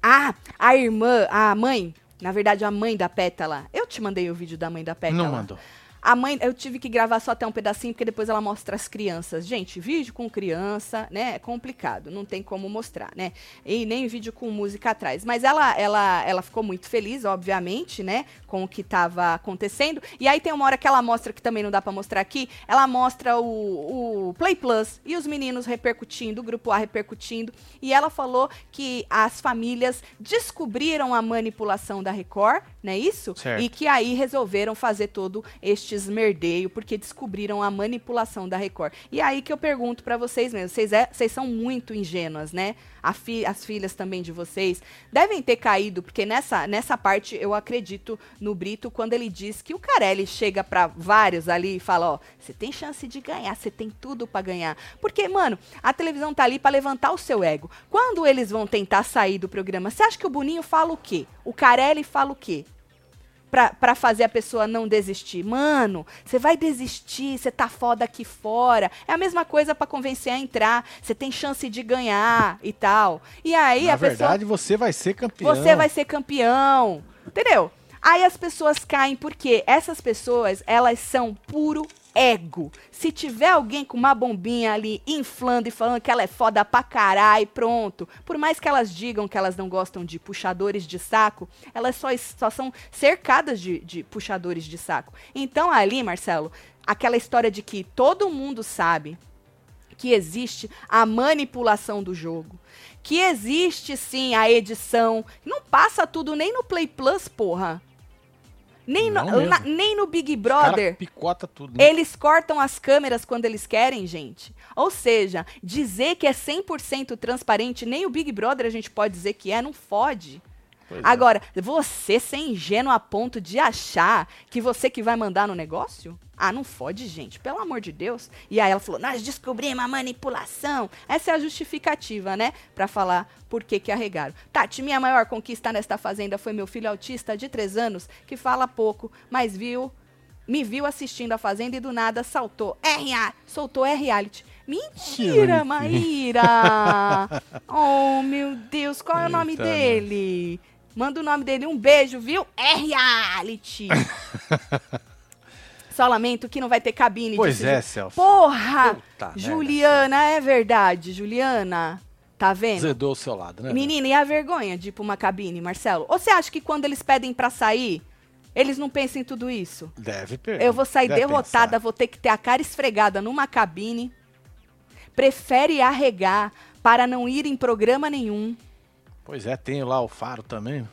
Ah, a irmã, a mãe. Na verdade, a mãe da Pétala. Eu te mandei o vídeo da mãe da Pétala. Não mandou. A mãe, eu tive que gravar só até um pedacinho, porque depois ela mostra as crianças. Gente, vídeo com criança, né, é complicado, não tem como mostrar, né? E nem vídeo com música atrás. Mas ela, ela, ela ficou muito feliz, obviamente, né, com o que estava acontecendo. E aí tem uma hora que ela mostra, que também não dá pra mostrar aqui, ela mostra o, o Play Plus e os meninos repercutindo, o grupo A repercutindo. E ela falou que as famílias descobriram a manipulação da Record, não é isso? Certo. E que aí resolveram fazer todo este esmerdeio, porque descobriram a manipulação da Record. E aí que eu pergunto pra vocês mesmo, vocês, é, vocês são muito ingênuas, né? Fi- as filhas também de vocês devem ter caído, porque nessa, nessa parte eu acredito no Brito quando ele diz que o Carelli chega pra vários ali e fala, ó, você tem chance de ganhar, você tem tudo pra ganhar. Porque, mano, a televisão tá ali pra levantar o seu ego. Quando eles vão tentar sair do programa, você acha que o Boninho fala o quê? O Carelli fala o quê? Pra, pra fazer a pessoa não desistir. Mano, você vai desistir, você tá foda aqui fora. É a mesma coisa pra convencer a entrar. Você tem chance de ganhar e tal. E aí Na a pessoa. verdade, você vai ser campeão. Você vai ser campeão. Entendeu? Aí as pessoas caem porque essas pessoas, elas são puro ego. Se tiver alguém com uma bombinha ali inflando e falando que ela é foda pra caralho, pronto. Por mais que elas digam que elas não gostam de puxadores de saco, elas só, só são cercadas de, de puxadores de saco. Então ali, Marcelo, aquela história de que todo mundo sabe que existe a manipulação do jogo. Que existe sim a edição. Não passa tudo nem no Play Plus, porra. Nem, no, na- nem no Big Brother. picota tudo. né? Eles cortam as câmeras quando eles querem, gente. Ou seja, dizer que é 100% transparente, nem o Big Brother a gente pode dizer que é, não fode. Pois é. Agora, você ser ingênuo a ponto de achar que você que vai mandar no negócio? Ah, não fode, gente, pelo amor de Deus. E aí ela falou: Nós descobrimos a manipulação. Essa é a justificativa, né? Pra falar por que que arregaram. Tati, minha maior conquista nesta fazenda foi meu filho autista de 3 anos, que fala pouco, mas viu. Me viu assistindo a Fazenda e do nada saltou. RA, soltou R-Reality. Mentira, bonitinho. Maíra! [LAUGHS] oh, meu Deus, qual é o nome Eita, dele? Manda o nome dele, um beijo, viu? R-Reality! [LAUGHS] Só lamento que não vai ter cabine. Pois é, Ju- Celso. Porra! Puta merda, Juliana, é verdade, Juliana. Tá vendo? Zedou o seu lado, né? Menina, e a vergonha de ir pra uma cabine, Marcelo? Ou você acha que quando eles pedem pra sair, eles não pensam em tudo isso? Deve perder. Eu vou sair Deve derrotada, pensar. vou ter que ter a cara esfregada numa cabine. Prefere arregar para não ir em programa nenhum. Pois é, tem lá o faro também.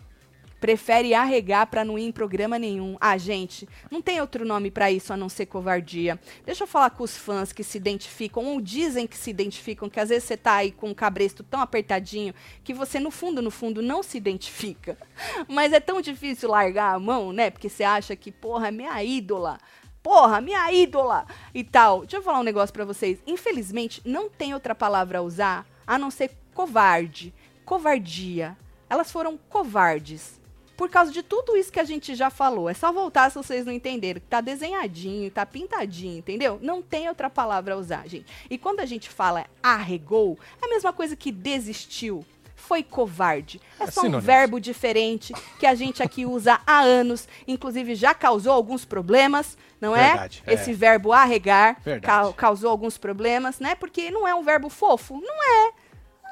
Prefere arregar para não ir em programa nenhum. Ah, gente, não tem outro nome para isso a não ser covardia. Deixa eu falar com os fãs que se identificam, ou dizem que se identificam, que às vezes você tá aí com o cabresto tão apertadinho que você, no fundo, no fundo, não se identifica. [LAUGHS] Mas é tão difícil largar a mão, né? Porque você acha que, porra, minha ídola. Porra, minha ídola! E tal. Deixa eu falar um negócio pra vocês. Infelizmente, não tem outra palavra a usar a não ser covarde. Covardia. Elas foram covardes. Por causa de tudo isso que a gente já falou. É só voltar se vocês não entenderam. Tá desenhadinho, tá pintadinho, entendeu? Não tem outra palavra a usar, gente. E quando a gente fala arregou, é a mesma coisa que desistiu. Foi covarde. É É só um verbo diferente que a gente aqui usa há anos. Inclusive já causou alguns problemas, não Verdade, é? é. Esse verbo arregar cau- causou alguns problemas, né? Porque não é um verbo fofo. Não é.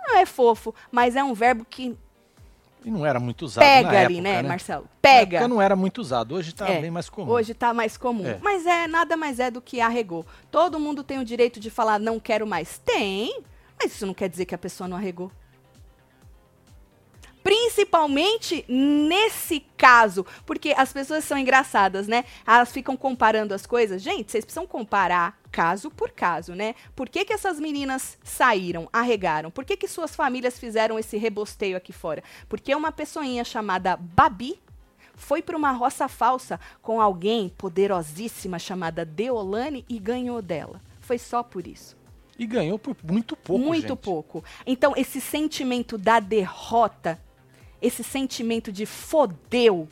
Não é fofo, mas é um verbo que E não era muito usado Pega na ali, época, né, né? Marcelo? Na Pega. época não era muito usado, hoje tá É, bem mais comum. Hoje tá mais comum. É. Mas é nada mais é do que arregou. Todo mundo tem o direito de falar não quero mais. Tem, mas isso não quer dizer que a pessoa não arregou. Principalmente nesse caso, porque as pessoas são engraçadas, né? Elas ficam comparando as coisas. Gente, vocês precisam comparar caso por caso, né? Por que, que essas meninas saíram, arregaram? Por que, que suas famílias fizeram esse rebosteio aqui fora? Porque uma pessoinha chamada Babi foi para uma roça falsa com alguém poderosíssima chamada Deolane e ganhou dela. Foi só por isso. E ganhou por muito pouco, Muito gente. pouco. Então, esse sentimento da derrota, esse sentimento de fodeu,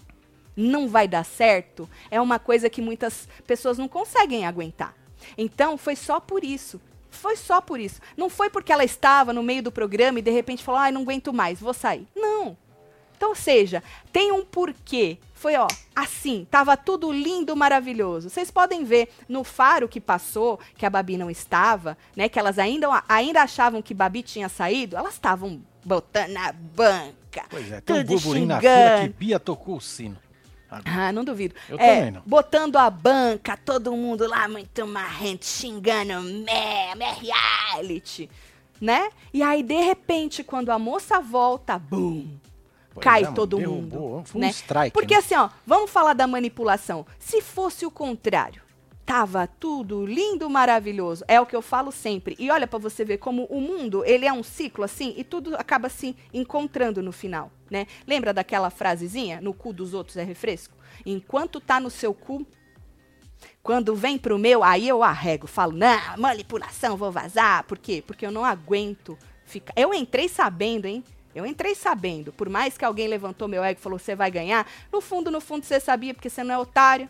não vai dar certo, é uma coisa que muitas pessoas não conseguem aguentar. Então, foi só por isso. Foi só por isso. Não foi porque ela estava no meio do programa e de repente falou: ai, não aguento mais, vou sair. Não. Então, ou seja, tem um porquê. Foi, ó, assim, tava tudo lindo, maravilhoso. Vocês podem ver no faro que passou, que a Babi não estava, né? Que elas ainda, ainda achavam que Babi tinha saído, elas estavam botando na banca. Pois é, tem um tudo burburinho na fila que Bia tocou o sino. Ah, não duvido. Eu É, também não. Botando a banca, todo mundo lá muito marrento, xingando, mé, mé reality, né? E aí, de repente, quando a moça volta, bum, Pois cai é, todo derrubou, mundo. Foi um né? strike. Porque né? assim, ó, vamos falar da manipulação. Se fosse o contrário, tava tudo lindo, maravilhoso. É o que eu falo sempre. E olha pra você ver como o mundo, ele é um ciclo assim e tudo acaba se encontrando no final, né? Lembra daquela frasezinha, no cu dos outros é refresco? Enquanto tá no seu cu, quando vem pro meu, aí eu arrego, falo: "Não, manipulação, vou vazar". Por quê? Porque eu não aguento ficar. Eu entrei sabendo, hein? Eu entrei sabendo, por mais que alguém levantou meu ego e falou, você vai ganhar, no fundo, no fundo, você sabia, porque você não é otário.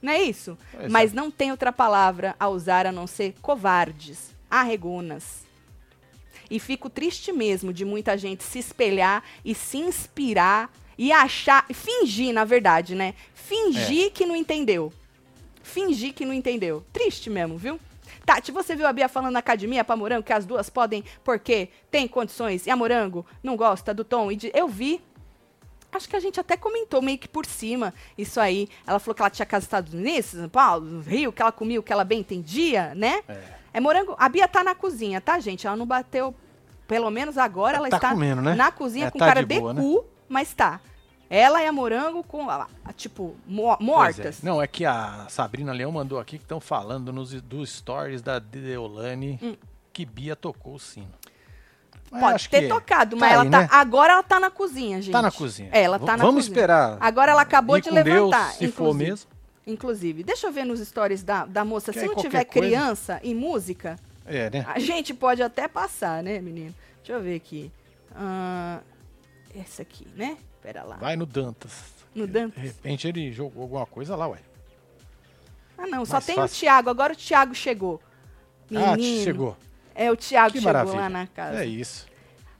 Não é isso? É. Mas não tem outra palavra a usar a não ser covardes, arregonas. E fico triste mesmo de muita gente se espelhar e se inspirar e achar, fingir, na verdade, né? Fingir que não entendeu. Fingir que não entendeu. Triste mesmo, viu? Tati, você viu a Bia falando na academia pra Morango que as duas podem porque tem condições e a Morango não gosta do tom? E de... Eu vi. Acho que a gente até comentou meio que por cima isso aí. Ela falou que ela tinha casa nos Estados Unidos, São Paulo, no Rio, que ela comia o que ela bem entendia, né? É. É morango. A Bia tá na cozinha, tá, gente? Ela não bateu. Pelo menos agora ela Tá está comendo, né? na cozinha É, com tá cara de de, boa, né? cu, mas tá. Ela e a morango com, tipo, mo- é. mortas. Não, é que a Sabrina Leão mandou aqui que estão falando nos dos stories da Deolane que Bia tocou o sino. Hum. Pode ter tocado, tá mas ela aí, tá. né? Agora ela tá na cozinha, gente. Tá na cozinha. É, ela V- tá na Vamos cozinha. esperar. Agora ela acabou de levantar. Deus, se for inclusive. mesmo. Inclusive, deixa eu ver nos stories da, da moça. Que Se não tiver coisa- criança e música, É, né? a gente pode até passar, né, menino? Deixa eu ver aqui. Ah, essa aqui, né? Pera lá. Vai no Dantas. No De Dantas. repente ele jogou alguma coisa lá, ué. Ah, não, só Mais tem fácil. o Thiago. Agora o Thiago chegou. Ah, Menino. chegou. É, o Thiago Que chegou maravilha. lá na casa. É isso.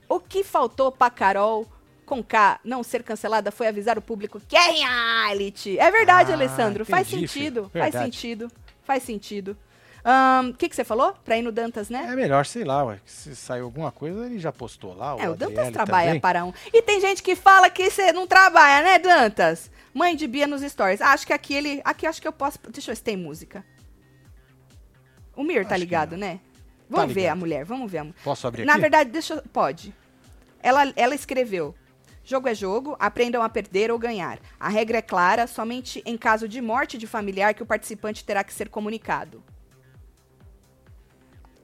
O que faltou pra Carol com K não ser cancelada foi avisar o público que é reality. É verdade, Ah, Alessandro. Faz entendi, sentido. filho. Faz sentido. Faz sentido. O que, que você falou? Pra ir no Dantas, né? É melhor, sei lá, ué. Se saiu alguma coisa, ele já postou lá. É, o Dantas trabalha também. para um. E tem gente que fala que você não trabalha, né, Dantas? Mãe de Bia nos stories. Ah, acho que aqui ele. Aqui acho que eu posso. Deixa eu ver se tem música. O Mir tá Acho que ligado, né? Vamos ver ligado. a mulher, vamos ver a mulher. Posso abrir Na aqui? verdade, deixa eu. Pode. Ela, ela escreveu: Jogo é jogo, aprendam a perder ou ganhar. A regra é clara, somente em caso de morte de familiar que o participante terá que ser comunicado.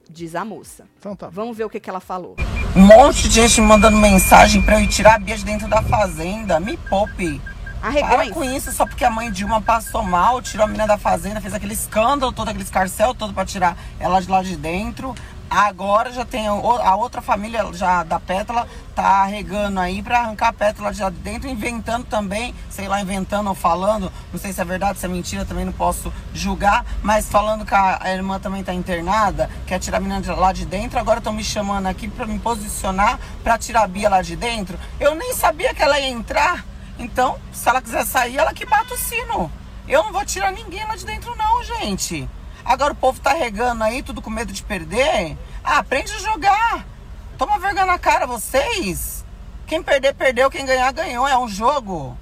Diz a moça. Então tá. Vamos ver o que, que ela falou. Um monte de gente me mandando mensagem pra eu ir tirar a Bia de dentro da fazenda. Me poupe. Para Arregões. com isso, só porque a mãe Dilma passou mal, tirou a menina da fazenda, fez aquele escândalo todo, aquele escarcel todo pra tirar ela de lá de dentro. Agora já tem a outra família já da Pétala tá regando aí pra arrancar a Pétala de lá de dentro, inventando também, sei lá, inventando ou falando, não sei se é verdade, se é mentira, também não posso julgar, mas falando que a, irmã também tá internada, quer tirar a menina de lá de dentro, agora estão me chamando aqui pra me posicionar pra tirar a Bia lá de dentro. Eu nem sabia que ela ia entrar. Então, se ela quiser sair, ela que bata o sino. Eu não vou tirar ninguém lá de dentro, não, gente. Agora o povo tá regando aí, tudo com medo de perder. Ah, aprende a jogar. Toma vergonha na cara, vocês. Quem perder, perdeu. Quem ganhar, ganhou. É um jogo.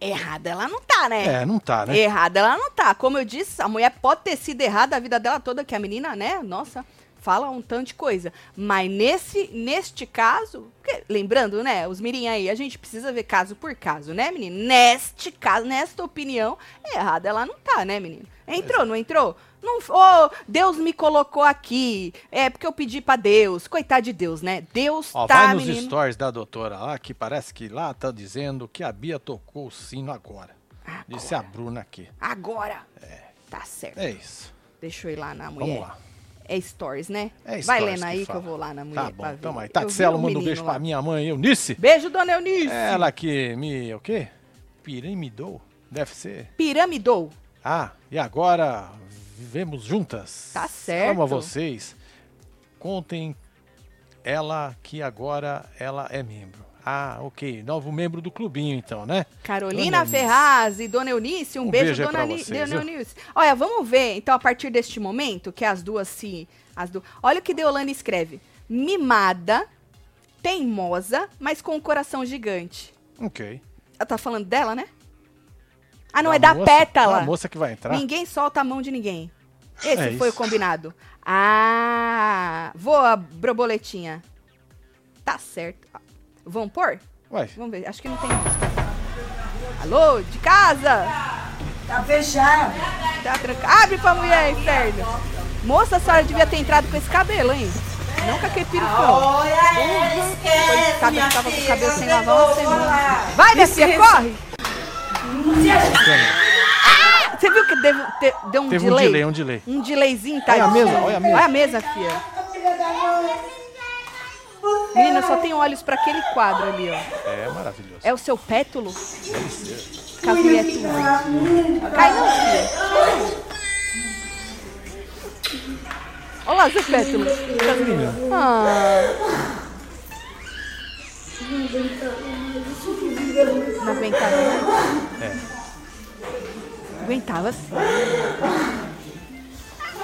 Errada ela não tá, né? É, não tá, né? Errada ela não tá. Como eu disse, a mulher pode ter sido errada a vida dela toda, que a menina, né? Nossa, fala um tanto de coisa. Mas nesse, neste caso, porque, lembrando, né? Os mirim aí, a gente precisa ver caso por caso, né, menino? Neste caso, nesta opinião, errada ela não tá, né, menino? Entrou, não entrou? Não, oh, Deus me colocou aqui. É porque eu pedi pra Deus. Coitado de Deus, né? Deus Ó, tá, vai nos menino. stories da doutora lá, que parece que lá tá dizendo que a Bia tocou o sino agora. Disse a Bruna aqui. Agora. Tá certo. É isso. Deixa eu ir lá na mulher. Vamos lá. É stories, né? É Vai stories lendo que aí que, fala. eu vou lá na mulher. Tá bom, pra ver. então aí. Tatselo vi o manda um beijo lá. pra minha mãe, Eunice. Beijo, dona Eunice. Ela que me, o quê? Piramidou? Deve ser. Piramidou. Ah, e agora vivemos juntas. Tá certo. Amo a vocês. Contem ela que agora ela é membro. Ah, ok. Novo membro do clubinho, então, né? Carolina. Ferraz e Dona Eunice, um, Um beijo, beijo Dona, vocês, Dona? Eunice. Olha, vamos ver, então, a partir deste momento, que as duas se... As du... Olha o que Deolane escreve. Mimada, teimosa, mas com um coração gigante. Ok. Ela tá falando dela, né? Ah, não, A é da moça- pétala. A moça que vai entrar. Ninguém solta a mão de ninguém. Esse É foi o isso. combinado. Ah, voa, borboletinha. Tá certo. Vamos pôr? Ué, Vamos ver, acho que não tem música. Alô, de casa? Tá fechado. Tá tranca... Abre pra mulher, inferno. Moça, a senhora devia ter entrado com esse cabelo, hein? Não com aquele perucão. Olha, esquece, Coitada, minha ficava com o cabelo sem lavar uma semana. Vai, minha filha, corre! Ah, Você viu que deu, deu um teve um delay? delay, um delay. Um delayzinho, tá? Olha a mesa, olha a mesa. Olha a mesa, filha. Menina, só tem olhos pra aquele quadro ali, ó. É maravilhoso. É o seu pétulo? Caso mulher tua. Cai não, filha. Olha lá, seu pétulo. Ah. Não aguentava mais? É. Aguentava sim.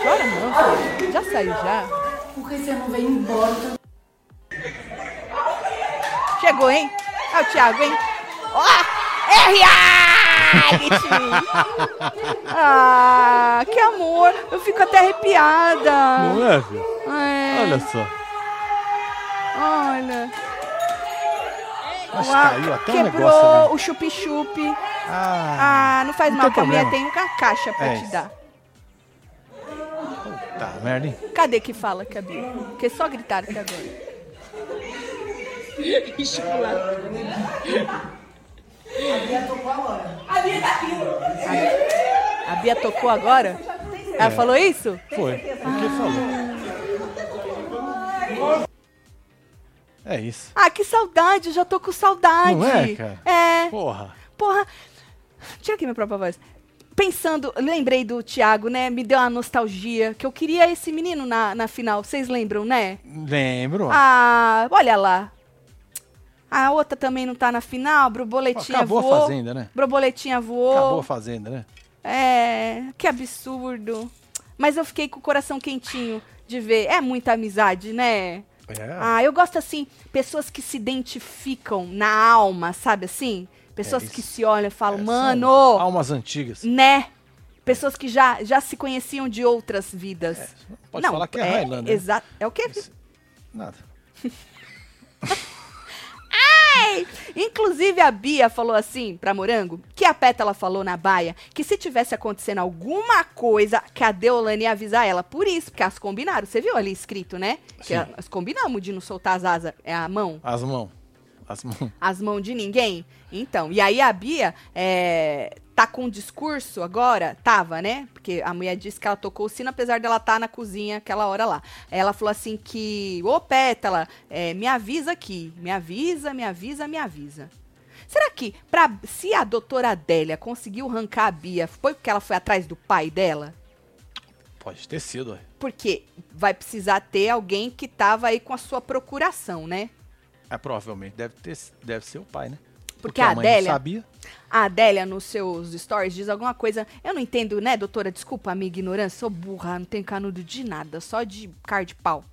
Chora não, filha. Já saiu já. Por que você não vem embora? Chegou, hein? É o Thiago, hein? Ó! R.A. [LAUGHS] Ah, que amor! Eu fico até arrepiada. Não é, viu? É, Olha só. olha. Mas Uau, caiu até um negócio Quebrou ali. o chup-chup. Ah, Ah, não faz Não mal, que a problema. tem uma caixa pra É te isso. dar. tá, merda, hein? Cadê que fala, Cabia? Porque só gritaram aqui agora. [LAUGHS] A Bia tocou agora? Ela falou isso? Foi. O que falou? É isso. Ah, que saudade, eu já tô com saudade. Não é, cara? É. Porra. Porra. Tira aqui minha própria voz. Pensando, lembrei do Thiago, né? Me deu uma nostalgia. Que eu queria esse menino na, na final. Vocês lembram, né? Lembro. Ah, olha lá. A outra também não tá na final. Borboletinha Acabou a voou. fazenda, né? Borboletinha voou. Acabou a fazenda, né? É, que absurdo. Mas eu fiquei com o coração quentinho de ver. É muita amizade, né? É. Ah, eu gosto assim, pessoas que se identificam na alma, sabe assim? Pessoas É que se olham e falam, É, mano, Almas antigas. né? Pessoas que já, já se conheciam de outras vidas. Pode falar que é, Highlander. né? Exato. É o quê? Nada. [LAUGHS] Inclusive a Bia falou assim pra Morango, que a Pétala falou na baia, que se tivesse acontecendo alguma coisa, que a Deolane ia avisar ela. Por isso, porque elas combinaram. Você viu ali escrito, né? Que Sim. nós combinamos de não soltar as asas, é a mão. As mãos. As mãos. as mãos de ninguém. Então, e aí a Bia é, tá com um discurso agora, tava, né? Porque a mulher disse que ela tocou o sino, apesar dela estar na cozinha aquela hora lá. Ela falou assim que, ô Pétala, é, me avisa aqui, me avisa, me avisa, me avisa. Será que, pra, se a doutora Adélia conseguiu arrancar a Bia, foi porque ela foi atrás do pai dela? Pode ter sido, ué. Porque vai precisar ter alguém que tava aí com a sua procuração, né? É, provavelmente deve, ter, deve ser o pai, né? Porque a mãe não Adélia- sabia. A Adélia, nos seus stories, diz alguma coisa. Eu não entendo, né, doutora? Desculpa a minha ignorância, sou burra, não tenho canudo de nada, só de cara de pau.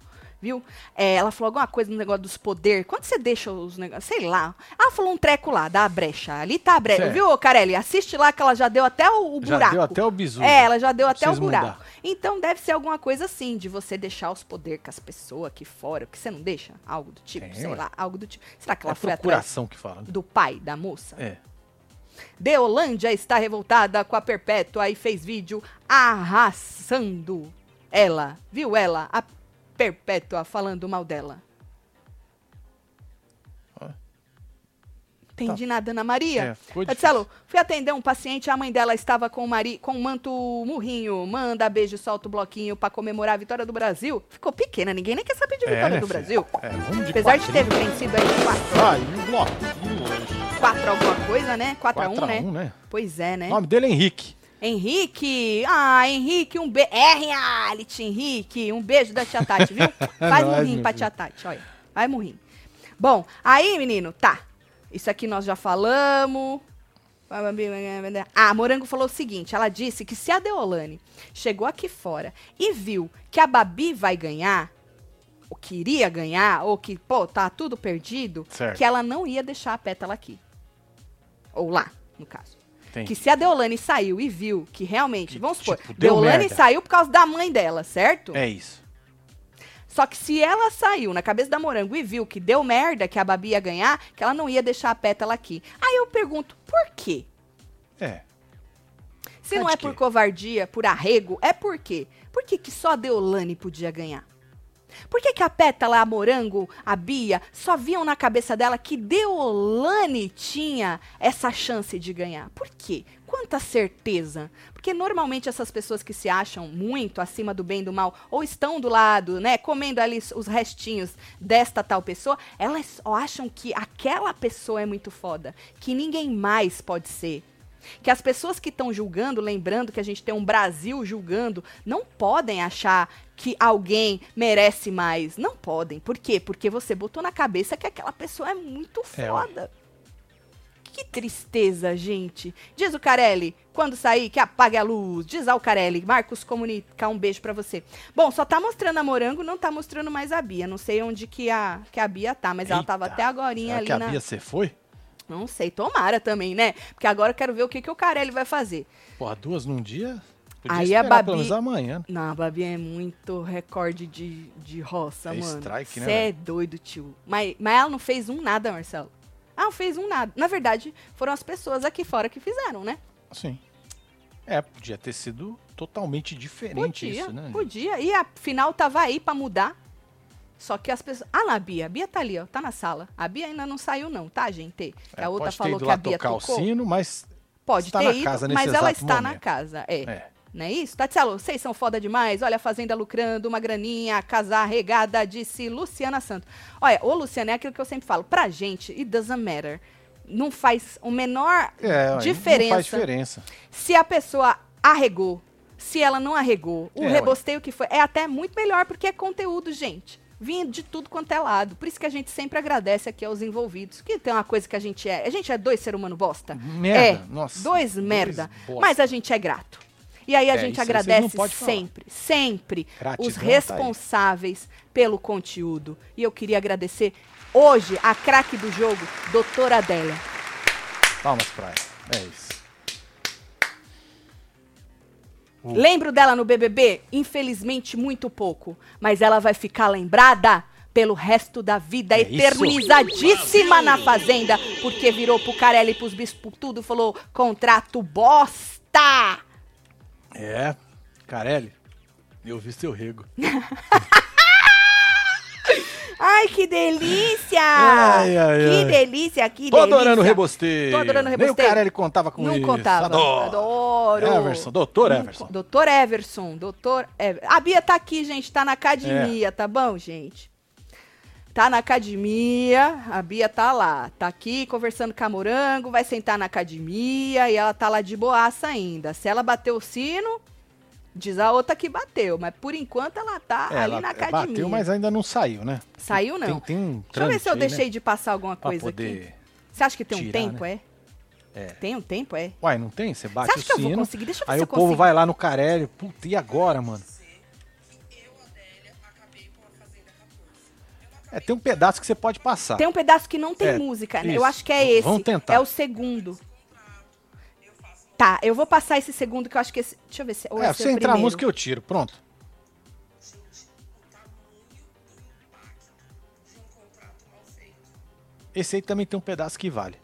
Viu? É, ela falou alguma coisa no negócio dos poderes. Quando você deixa os negócios, sei lá. Ela falou um treco lá, da brecha. Ali tá a brecha, Certo. viu, Carelli? Assiste lá que ela já deu até o, o Já buraco. deu até o bizu. É, ela já deu até o buraco. mudar. Então deve ser alguma coisa assim, de você deixar os poderes com as pessoas aqui fora. Porque você não deixa? Algo do tipo, Tem, sei ué. lá, algo do tipo. Será que É ela foi atrás que fala. né? do pai da moça? É. Deolândia está revoltada com a Perpétua e fez vídeo arrasando ela. Viu ela, a Perpétua, falando mal dela? Entendi nada, Ana Maria. É, Marcelo, fui atender um paciente, a mãe dela estava com o, mari, com o manto murrinho. Manda beijo, solta o bloquinho pra comemorar a vitória do Brasil. Ficou pequena, ninguém nem quer saber de É, vitória né, do? Brasil. É, de Apesar de ter vencido aí de 4, Ai, um bloquinho hoje. 4 alguma coisa, né? 4 a 1 4 a né? 1, né? Pois é, né? O nome dele é Henrique. Henrique, ah, Henrique, um beijo. É reality, Henrique, um beijo da tia Tati, viu? [LAUGHS] Faz Nóis, murrinho meu pra tia Tati, olha. Vai murrinho. Bom, aí, menino, tá. Isso aqui nós já falamos. Ah, Morango falou o seguinte: ela disse que se a Deolane chegou aqui fora e viu que a Babi vai ganhar, ou queria ganhar, ou que, pô, tá tudo perdido, Certo. que ela não ia deixar a pétala aqui. Ou lá, no caso. Tem. Que se a Deolane saiu e viu que realmente, Que, vamos supor, tipo, Deolane merda. saiu por causa da mãe dela, certo? É isso. Só que se ela saiu na cabeça da Morango e viu que deu merda, que a Babi ia ganhar, que ela não ia deixar a pétala aqui. Aí eu pergunto, por quê? É. Se não é por quê? covardia, por arrego, é por quê? Por que, que só a Deolane podia ganhar? Por que, que a Pétala, a Morango, a Bia, só viam na cabeça dela que Deolane tinha essa chance de ganhar? Por quê? Quanta certeza? Porque normalmente essas pessoas que se acham muito acima do bem e do mal, ou estão do lado, né, comendo ali os restinhos desta tal pessoa, elas acham que aquela pessoa é muito foda, que ninguém mais pode ser. Que as pessoas que estão julgando, lembrando que a gente tem um Brasil julgando, não podem achar que alguém merece mais. Não podem. Por quê? Porque você botou na cabeça que aquela pessoa é muito É, foda. Que tristeza, gente. Diz o Carelli, quando sair, que apague a luz. Diz ao Carelli, Marcos comunica, um beijo pra você. Bom, só tá mostrando a Morango, não tá mostrando mais a Bia. Não sei onde que a, que a Bia tá, mas ela tava Eita. até agorinha ali que a na... Bia você foi? Não sei, tomara também, né? Porque agora eu quero ver o que, que o Carelli vai fazer. Porra, duas num dia? Podia Aí a Babi- amanhã. Não, a Babi é muito recorde de, de roça, É mano. strike, né, Você é doido, tio. Mas, mas ela não fez um nada, Marcelo. Ela não fez um nada. Na verdade, foram as pessoas aqui fora que fizeram, né? Sim. É, podia ter sido totalmente diferente Podia, isso, né? podia. E a final tava aí pra mudar. Só que as pessoas. Ah lá, a Bia. A Bia tá ali, ó. Tá na sala. A Bia ainda não saiu, não, tá, gente? É, a outra falou que a Bia tocar tocou. o sino, mas Pode está ter na ido, casa nesse mas ela está na momento. casa. É. é. Não é isso? Tatielo, vocês são foda demais. Olha a Fazenda lucrando, uma graninha, casar regada, disse Luciana Santos. Olha, ô Luciana, é aquilo que eu sempre falo. Pra gente, it doesn't matter. Não faz o menor É, diferença, Não faz diferença. se a pessoa arregou, se ela não arregou. O É, ué. rebosteio que foi é até muito melhor, porque é conteúdo, gente. Vindo de tudo quanto é lado. Por isso que a gente sempre agradece aqui aos envolvidos. Que tem uma coisa que a gente é. A gente é dois ser humano bosta. Merda, é, nossa. Dois merda. Mas a gente é grato. E aí a É, gente agradece sempre, sempre Gratidão os tá responsáveis pelo conteúdo. E eu queria agradecer hoje a craque do jogo, doutora Adélia. Palmas pra ela. É isso. Uh. Lembro dela no BBB? Infelizmente, muito pouco. Mas ela vai ficar lembrada pelo resto da vida, É isso. eternizadíssima na Fazenda, porque virou pro Carelli pros bispos tudo, falou, contrato bosta! É, Carelli, eu vi seu rego. [LAUGHS] Ai, que delícia! Ai, ai, que ai. delícia, que Tô delícia! adorando o rebosteio. Tô adorando o Nem rebosteio. o Carelli contava com Não isso. contava. Adoro. Adoro. Everson, doutor Não Everson. Doutor Everson, doutor Everson. A Bia tá aqui, gente, tá na academia, É. tá bom, gente? Tá na academia, a Bia tá lá, tá aqui conversando com a Morango, vai sentar na academia e ela tá lá de boaça ainda. Se ela bater o sino, diz a outra que bateu, mas por enquanto ela tá É, ali ela na academia. bateu, mas ainda não saiu, né? Saiu não. Tem, tem um Deixa eu ver se eu aí, deixei né? de passar alguma coisa aqui. Você acha que tem um tirar, tempo, né? é? É. Tem um tempo, é? Uai, não tem? Você bate Você acha o que eu vou conseguir? Deixa eu ver aí se o eu povo consigo. vai lá no Carelli. Puta, e agora, mano? É, tem um pedaço que você pode passar. Tem um pedaço que não tem É, música, né? isso. Eu acho que é esse. Vamos tentar. É o segundo. Tá, eu vou passar esse segundo que eu acho que esse. Deixa eu ver se. Ou é, se é o entrar a música, eu tiro. Pronto. Esse aí também tem um pedaço que vale.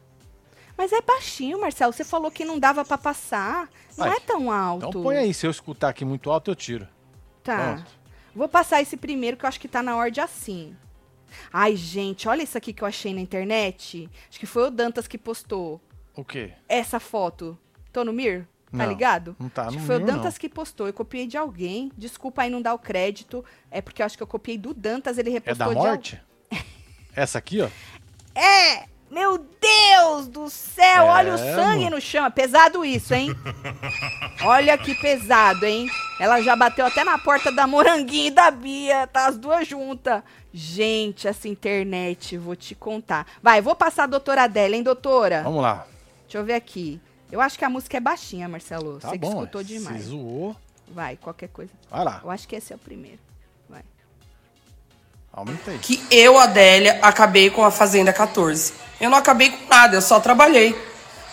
Mas é baixinho, Marcelo. Você falou que não dava pra passar. Não é tão alto. Então põe aí. Se eu escutar aqui muito alto, eu tiro. Tá. Pronto. Vou passar esse primeiro que eu acho que tá na ordem assim. Ai, gente, olha isso aqui que eu achei na internet. Acho que foi o Dantas que postou O quê? essa foto. Tô no Mir? Tá Não, ligado? não tá Acho que foi o Dantas não. que postou. Eu copiei de alguém. Desculpa aí não dar o crédito. É porque eu acho que eu copiei do Dantas, ele É repostou da de al- morte? [LAUGHS] Essa aqui, ó. É! Meu Deus do céu! É, olha o sangue amor. no chão. É pesado isso, hein? olha que pesado, hein? Ela já bateu até na porta da Moranguinho e da Bia. Tá as duas juntas. Gente, essa internet, vou te contar. Vai, vou passar a doutora Adélia, hein, doutora? Vamos lá. Deixa eu ver aqui. Eu acho que a música é baixinha, Marcelo. Tá Você que bom. escutou Se demais. zoou. Vai, qualquer coisa. Vai lá. Eu acho que esse é o primeiro. Vai. Aumenta aí. que eu, Adélia, acabei com a Fazenda 14. Eu não acabei com nada, eu só trabalhei.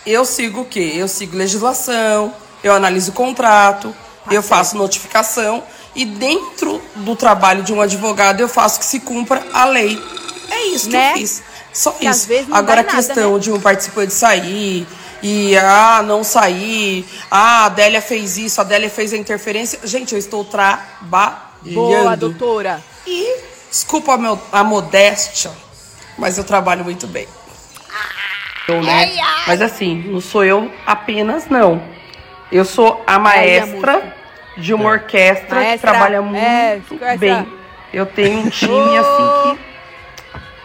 Eu sigo o quê? Eu sigo legislação, eu analiso o contrato, eu faço notificação e dentro do trabalho de um advogado eu faço que se cumpra a lei. É isso que Né? eu fiz. Só Que às isso. vezes não Agora a em nada, questão né? de um participante sair e ah, não sair, ah, a Adélia fez isso, a Adélia fez a interferência. Gente, eu estou trabalhando. Boa, doutora. E desculpa a, meu- a modéstia, mas eu trabalho muito bem. Então, né? Mas assim, não sou eu apenas, não. Eu sou a maestra de uma orquestra Maestra, que trabalha é, muito essa- bem. Eu tenho um time assim que.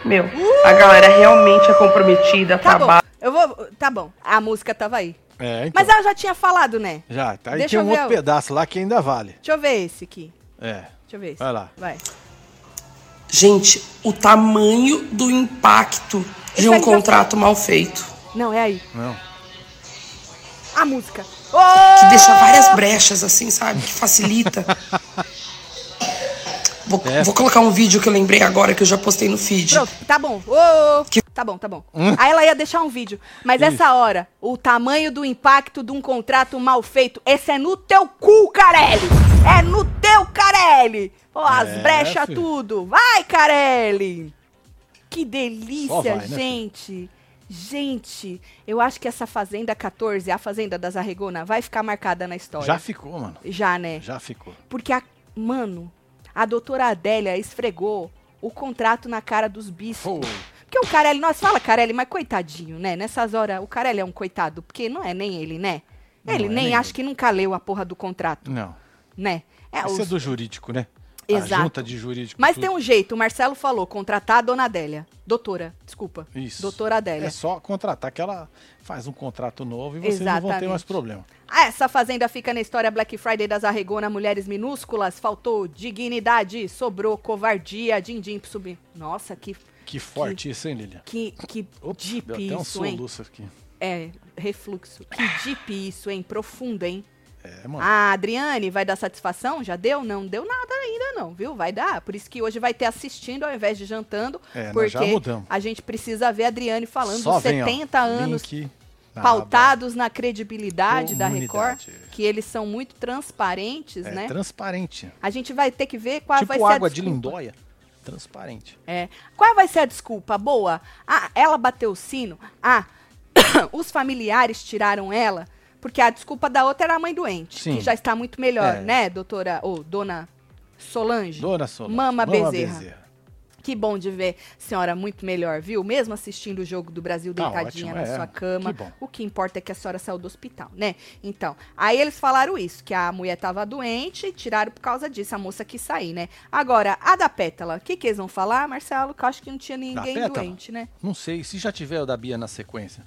Meu, a galera realmente é comprometida, Tá trabalha. bom. Eu vou. Tá bom. A música tava aí. É, então. Mas ela já tinha falado, né? Já, tá aí Deixa tem eu um ver outro o- pedaço lá que ainda vale. Deixa eu ver esse aqui. É. Deixa eu ver esse. Vai lá. Vai. Gente, o tamanho do impacto Esse de um contrato mal feito. Não, é aí. Não. A música. que deixa várias brechas, assim, sabe? Que facilita. [LAUGHS] Vou, É. vou colocar um vídeo que eu lembrei agora que eu já postei no feed. Pronto, tá bom. Ô, Que- Tá bom, tá bom. Hum? Aí ela ia deixar um vídeo. Mas essa hora, o tamanho do impacto de um contrato mal feito, esse é no teu cu, Carelli! É no teu, Carelli! Ó, as É, brechas, filho. tudo. Vai, Carelli! Que delícia, vai, né, gente! Gente, eu acho que essa Fazenda 14, a Fazenda das Arregona, vai ficar marcada na história. Já ficou, mano. Já, né? Já ficou. Porque, a, mano, a doutora Adélia esfregou o contrato na cara dos bispos. Pô. Porque o Carelli, nós fala Carelli, mas coitadinho, né? Nessas horas, o Carelli é um coitado, porque não é nem ele, né? Não ele é nem nem acho que nunca leu a porra do contrato, Não. né? É, Isso os- é do jurídico, né? Exato. A junta de jurídico. Mas tudo. tem um jeito, o Marcelo falou, contratar a dona Adélia. Doutora, desculpa. Isso. Doutora Adélia. É só contratar que ela faz um contrato novo e vocês não vão ter Exatamente. mais problema. Ah, essa fazenda fica na história Black Friday das Arregona, mulheres minúsculas, faltou dignidade, sobrou covardia, din-din pro subir. Nossa, que, Que forte isso, hein, Lilian? que, que Ops, deep deu até um isso, hein? soluço aqui. É, refluxo. Que deep isso, hein? Profundo, hein? É, mano. A Adriane vai dar satisfação? Já deu? Não deu nada ainda, não, viu? Vai dar. Por isso que hoje vai ter assistindo ao invés de jantando. É, porque a gente precisa ver a Adriane falando Só dos vem, ó, 70 anos link na pautados na credibilidade da Record, que eles são muito transparentes. É né? transparente. A gente vai ter que ver qual vai tipo ser água a de desculpa. lindóia. Transparente. É. Qual vai ser a desculpa? Boa. Ah, ela bateu o sino. Ah, [COUGHS] os familiares tiraram ela, porque a desculpa da outra era a mãe doente, Sim. que já está muito melhor, É. né, doutora ou dona Solange? Dona Solange. Mama Bezerra. Que bom de ver senhora muito melhor, viu? Mesmo assistindo o jogo do Brasil Tá deitadinha ótimo, na é. sua cama. Que bom. O que importa é que a senhora saiu do hospital, né? Então, aí eles falaram isso, que a mulher tava doente e tiraram por causa disso. A moça quis sair, né? Agora, a da Pétala, o que, que eles vão falar, Marcelo? Que eu acho que não tinha ninguém doente, né? Não sei, se já tiver o da Bia na sequência.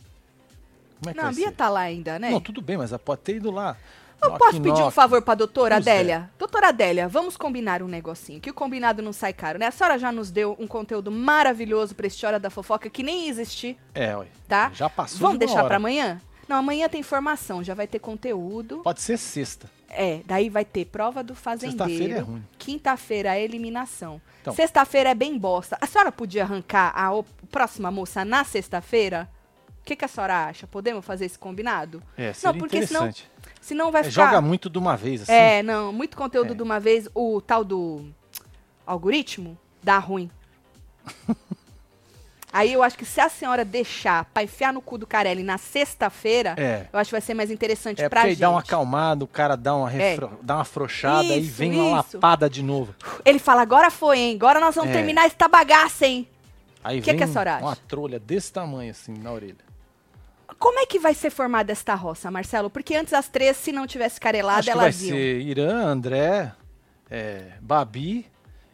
Como é que Não, a Bia ser? tá lá ainda, né? Não, tudo bem, mas ela pode ter ido lá. Eu Knock, posso pedir um knock. favor pra doutora Pois é. Adélia? Doutora Adélia, vamos combinar um negocinho, que o combinado não sai caro, né? A senhora já nos deu um conteúdo maravilhoso pra esse Hora da Fofoca, que nem ia existir, É, ué. tá? Já passou Vamos de deixar hora. pra amanhã? Não, amanhã tem informação, já vai ter conteúdo. Pode ser sexta. É, daí vai ter prova do Sexta-feira é fazendeiro. ruim. Quinta-feira a eliminação. Então. Sexta-feira é bem bosta. A senhora podia arrancar a próxima moça na sexta-feira? O que, que a senhora acha? Podemos fazer esse combinado? É, seria porque senão, interessante. senão vai É, ficar. joga muito de uma vez, assim. É, não, muito conteúdo É. de uma vez. O tal do algoritmo dá ruim. [LAUGHS] Aí eu acho que se a senhora deixar pra enfiar no cu do Carelli na sexta-feira, É. eu acho que vai ser mais interessante É pra porque gente. dá uma acalmada, o cara dá uma, refro... dá uma afrouxada, Isso, vem uma isso. lapada de novo. Ele fala, agora foi, hein? Agora nós vamos É. terminar essa bagaça, hein? Aí Que vem que a senhora acha? uma trolha desse tamanho, assim, na orelha. Como é que vai ser formada esta roça, Marcelo? Porque antes as três, se não tivesse carelada, Acho que vai elas iam. ser Irã, André, é, Babi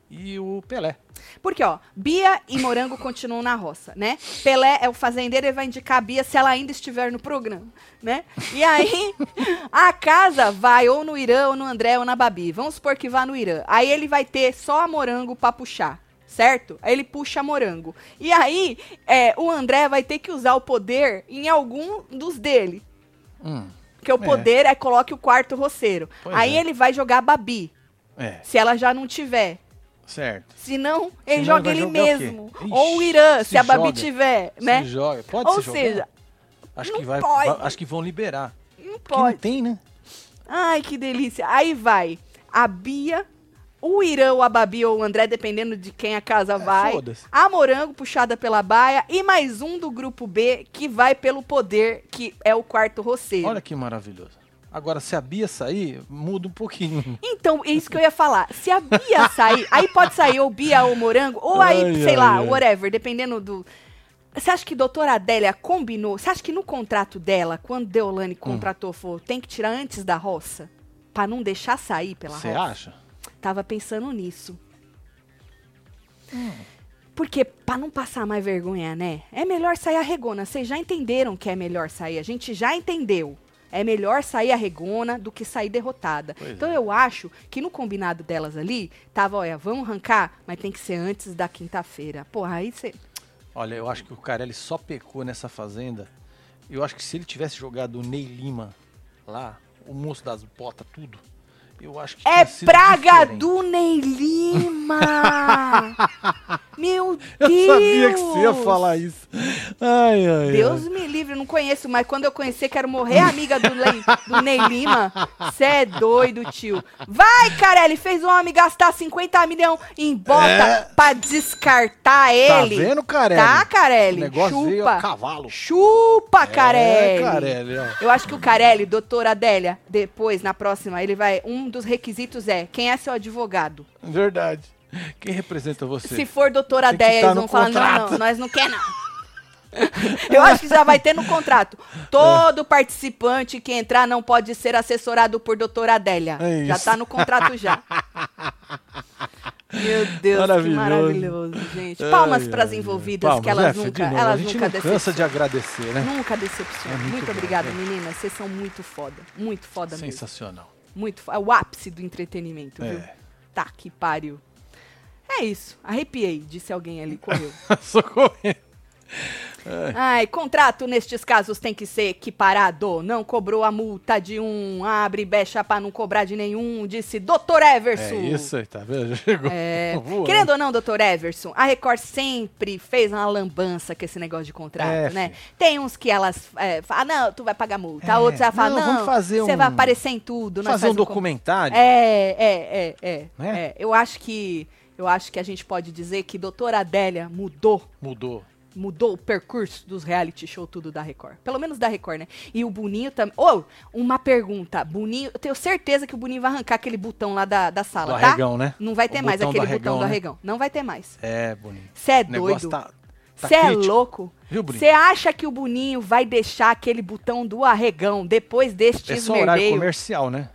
e o Pelé. Porque, ó, Bia e Morango continuam na roça, né? Pelé é o fazendeiro e vai indicar a Bia se ela ainda estiver no programa, né? E aí, a casa vai ou no Irã, ou no André, ou na Babi. Vamos supor que vá no Irã. Aí ele vai ter só a Morango pra puxar, certo? Aí ele puxa Morango. E aí, é, o André vai ter que usar o poder em algum dos dele. Hum, Porque o É. poder é coloque o quarto roceiro. Pois aí é. ele vai jogar a Babi, é, se ela já não tiver. certo. Se não, ele Senão joga ele jogar o mesmo. Ixi, Ou o Irã, se, se a Babi joga. tiver, né? Se joga. Pode Ou se seja, acho que vai, pode. vai- acho que vão liberar. não Porque não pode. tem, né? Ai, que delícia. Aí vai a Bia, o Irã, ou a Babi ou o André, dependendo de quem a casa vai. É, foda-se. A Morango, puxada pela baia. E mais um do grupo B, que vai pelo poder, que é o quarto roceiro. Olha que maravilhoso. Agora, se a Bia sair, muda um pouquinho. Então, é isso que eu ia falar. Se a Bia sair, aí pode sair ou Bia ou Morango, ou aí, Ai, sei ai, lá, ai. whatever, dependendo do. Você acha que a doutora Adélia combinou? Você acha que no contrato dela, quando Deolane Hum. contratou, falou, tem que tirar antes da roça? Pra não deixar sair pela Você roça? acha? Tava pensando nisso. Hum. Porque, pra não passar mais vergonha, né? É melhor sair a regona. Vocês já entenderam que é melhor sair. A gente já entendeu. É melhor sair a regona do que sair derrotada. Pois então é. eu acho que no combinado delas ali, tava, olha, vamos arrancar, mas tem que ser antes da quinta-feira. Porra, aí você. Olha, eu acho que o Carelli só pecou nessa fazenda. Eu acho que se ele tivesse jogado o Ney Lima lá, o moço das botas, tudo, eu acho que É praga diferente. do Ney Lima! [LAUGHS] Meu Eu Deus! sabia que você ia falar isso. Ai, ai, Deus ai. me livre, eu não conheço, mas quando eu conhecer, quero morrer amiga do, Lei- do Ney Lima. Cê é doido, tio. Vai, Carelli, fez o homem gastar 50 milhões em bota É. pra descartar Tá ele. vendo, Carelli? Tá, Carelli? O negócio veio a Chupa. cavalo. Chupa, Carelli. É, Carelli, ó. Eu acho que o Carelli, doutora Adélia, depois, na próxima, ele vai. Um dos requisitos é quem é seu advogado. Verdade. Quem representa você? Se for doutora Adélia, tá eles vão falar, não, contrato." não, nós não quer não. [LAUGHS] Eu acho que já vai ter no contrato. Todo participante que entrar não pode ser assessorado por doutora Adélia. É já tá no contrato já. [LAUGHS] Meu Deus, Maravilhoso. que maravilhoso, gente. Palmas para as envolvidas, Palmas, que elas né, nunca, elas A gente nunca não cansa de agradecer, né? Nunca decepcionam. É muito muito obrigada, gente. meninas. Vocês são muito foda. Muito foda mesmo. Sensacional. Muito. É o ápice do entretenimento, viu? É. Tá, que pariu. É isso. Arrepiei, disse alguém ali, correu. [LAUGHS] Socorro. Ai, contrato nestes casos tem que ser equiparado. Não cobrou a multa de um, abre brecha pra não cobrar de nenhum, disse Dr. Everson. É isso aí, tá vendo? [LAUGHS] Chegou. É, [LAUGHS] querendo ou não, doutor Everson, a Record sempre fez uma lambança com esse negócio de contrato, É, né? filho. Tem uns que elas é, falam, não, tu vai pagar multa. É, Outros já falam, não, não, vamos fazer você um- vai aparecer em tudo. Fazer faz um com- documentário. É, é, é, é, Né? é. Eu acho que eu acho que a gente pode dizer que doutora Adélia mudou Mudou. Mudou o percurso dos reality show tudo da Record. Pelo menos da Record, né? E o Boninho também. Ô, uma pergunta. Boninho, eu tenho certeza que o Boninho vai arrancar aquele botão lá da, da sala, Do tá? arregão, né? Não vai O ter mais botão aquele do botão arregão, do né? arregão. Não vai ter mais. É, bonito. Você é O doido? tá. tá Você é louco? Você acha que o Boninho vai deixar aquele botão do arregão depois deste É só horário comercial, né?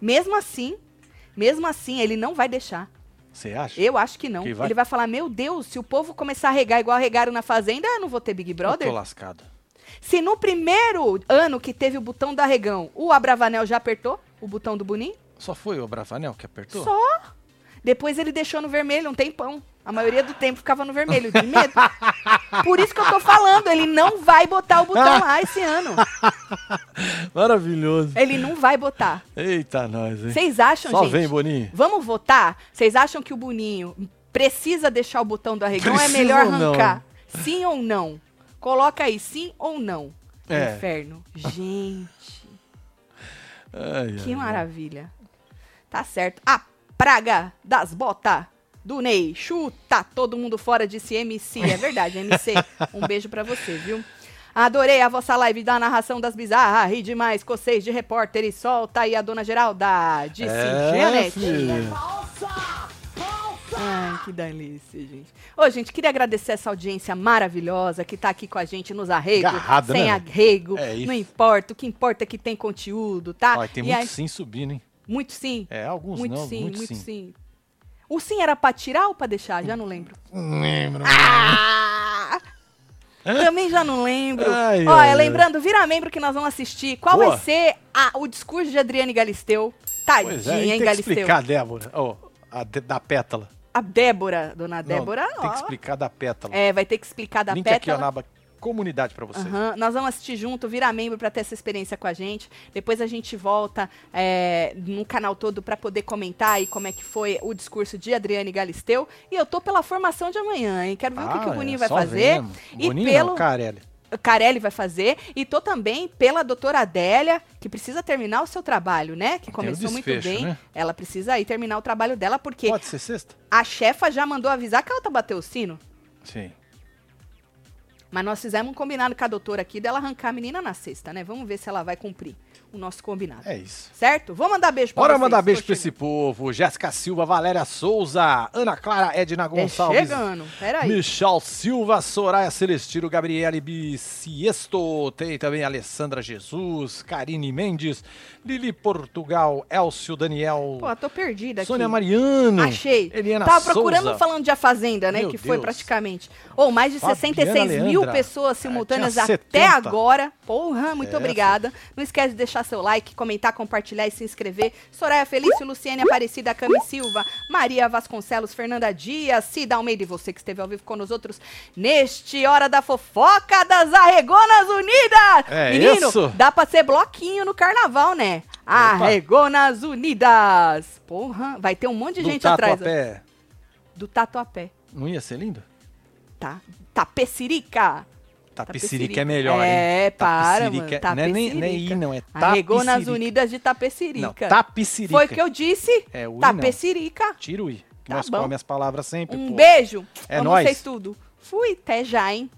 Mesmo assim, mesmo assim, ele não vai deixar. Você acha? Eu acho que não. Que vai? Ele vai falar: Meu Deus, se o povo começar a regar igual regaram na Fazenda, eu não vou ter Big Eu Brother. tô lascado. Se no primeiro ano que teve o botão do arregão, o Abravanel já apertou o botão do Boninho? Só foi o Bravanel que apertou? Só. Depois ele deixou no vermelho um tempão. A maioria do tempo ficava no vermelho, de medo. Por isso que eu tô falando, ele não vai botar o botão lá esse ano. [LAUGHS] Maravilhoso. Ele não vai botar. Eita, nós, hein? Vocês acham, Só gente? vem, Boninho. Vamos votar? Vocês acham que o Boninho precisa deixar o botão do arregão? É Precisa melhor ou não? arrancar? Sim ou não? Coloca aí, sim ou não? É. Inferno. Gente, Ai, que ai. maravilha. Tá certo. A praga das botas do Ney. Chuta todo mundo fora, disse MC. É verdade, MC. Um beijo pra você, viu? Adorei a vossa live da narração das bizarras. Ri demais, cocês de repórter e solta aí a dona Geralda. Disse É, Jeanette. Ai, que delícia, gente. Ô, gente, queria agradecer essa audiência maravilhosa que tá aqui com a gente nos arregos, sem né? arrego, É isso. não importa, o que importa é que tem conteúdo, tá? Olha, tem E muito aí- sim subindo, hein? Muito sim. É, alguns muito não, sim, muito, muito sim. sim. O sim era pra tirar ou pra deixar? Já não lembro. Não lembro. Ah! Também já não lembro. Ai, Olha, ai, ai. lembrando, vira membro que nós vamos assistir. Qual Boa. vai ser a- o discurso de Adriane Galisteu? Tadinha, Pois é, hein, tem que Galisteu? explicar a Débora. Ó, a de- da pétala. A Débora, dona Não, Débora, tem que explicar da pétala. É, vai ter que explicar da Link pétala. aqui ó, na aba comunidade pra você. Aham, Nós vamos assistir junto, virar membro pra ter essa experiência com a gente. Depois a gente volta é, no canal todo pra poder comentar aí como é que foi o discurso de Adriane Galisteu. E eu tô pela formação de amanhã, hein? Quero ver o que, que o Ah, Boninho é, vai fazer. vendo. E Boninho pelo não, Carelli. Carelli vai fazer. E tô também pela doutora Adélia, que precisa terminar o seu trabalho, né? Que começou muito desfecho, bem. né? Ela precisa aí terminar o trabalho dela, porque Pode ser sexta? a chefa já mandou avisar que ela tá bateu o sino. Sim. Mas nós fizemos um combinado com a doutora aqui dela arrancar a menina na sexta, né? Vamos ver se ela vai cumprir o nosso combinado. É isso. Certo? Vou mandar beijo pra Bora vocês. mandar beijo pra esse povo. Jéssica Silva, Valéria Souza, Ana Clara, Edna. É Gonçalves. chegando. Peraí. Michal Silva, Soraya Celestino, Gabriele Biciesto, tem também Alessandra Jesus, Karine Mendes, Lili Portugal, Elcio Daniel, Pô, tô perdida aqui. Sônia Mariano, Achei. Eliana Tava procurando Souza. falando de A Fazenda, né? Meu que foi Deus. praticamente. Ou mais de Fabiana 66 mil Leandra. pessoas É, simultâneas tinha até 70. agora. Porra, muito É, obrigada. Não esquece de deixar seu like, comentar, compartilhar e se inscrever. Soraya Felício, Luciene Aparecida, Cami Silva, Maria Vasconcelos, Fernanda Dias, Cida Almeida e você que esteve ao vivo com nós outros neste Hora da Fofoca das Arregonas Unidas. É Menino, isso? dá pra ser bloquinho no carnaval, né? Arregonas Unidas. Porra, vai ter um monte de do gente atrás. Do Tatuapé. Não ia ser lindo? Tá. Tapecirica. Tapicirica é melhor, É, hein? para, Tapicirica- mano. Não é nem, nem I, Tapecirica. não, é Arregou nas. Unidas de Tapecirica. Não, tapicirica. Foi o que eu disse. É, o I não. Tapecirica. Tira o I. Tá nós bom. comemos as palavras sempre, Um pô. beijo. É Amo nóis. vocês tudo. Fui, até já, hein?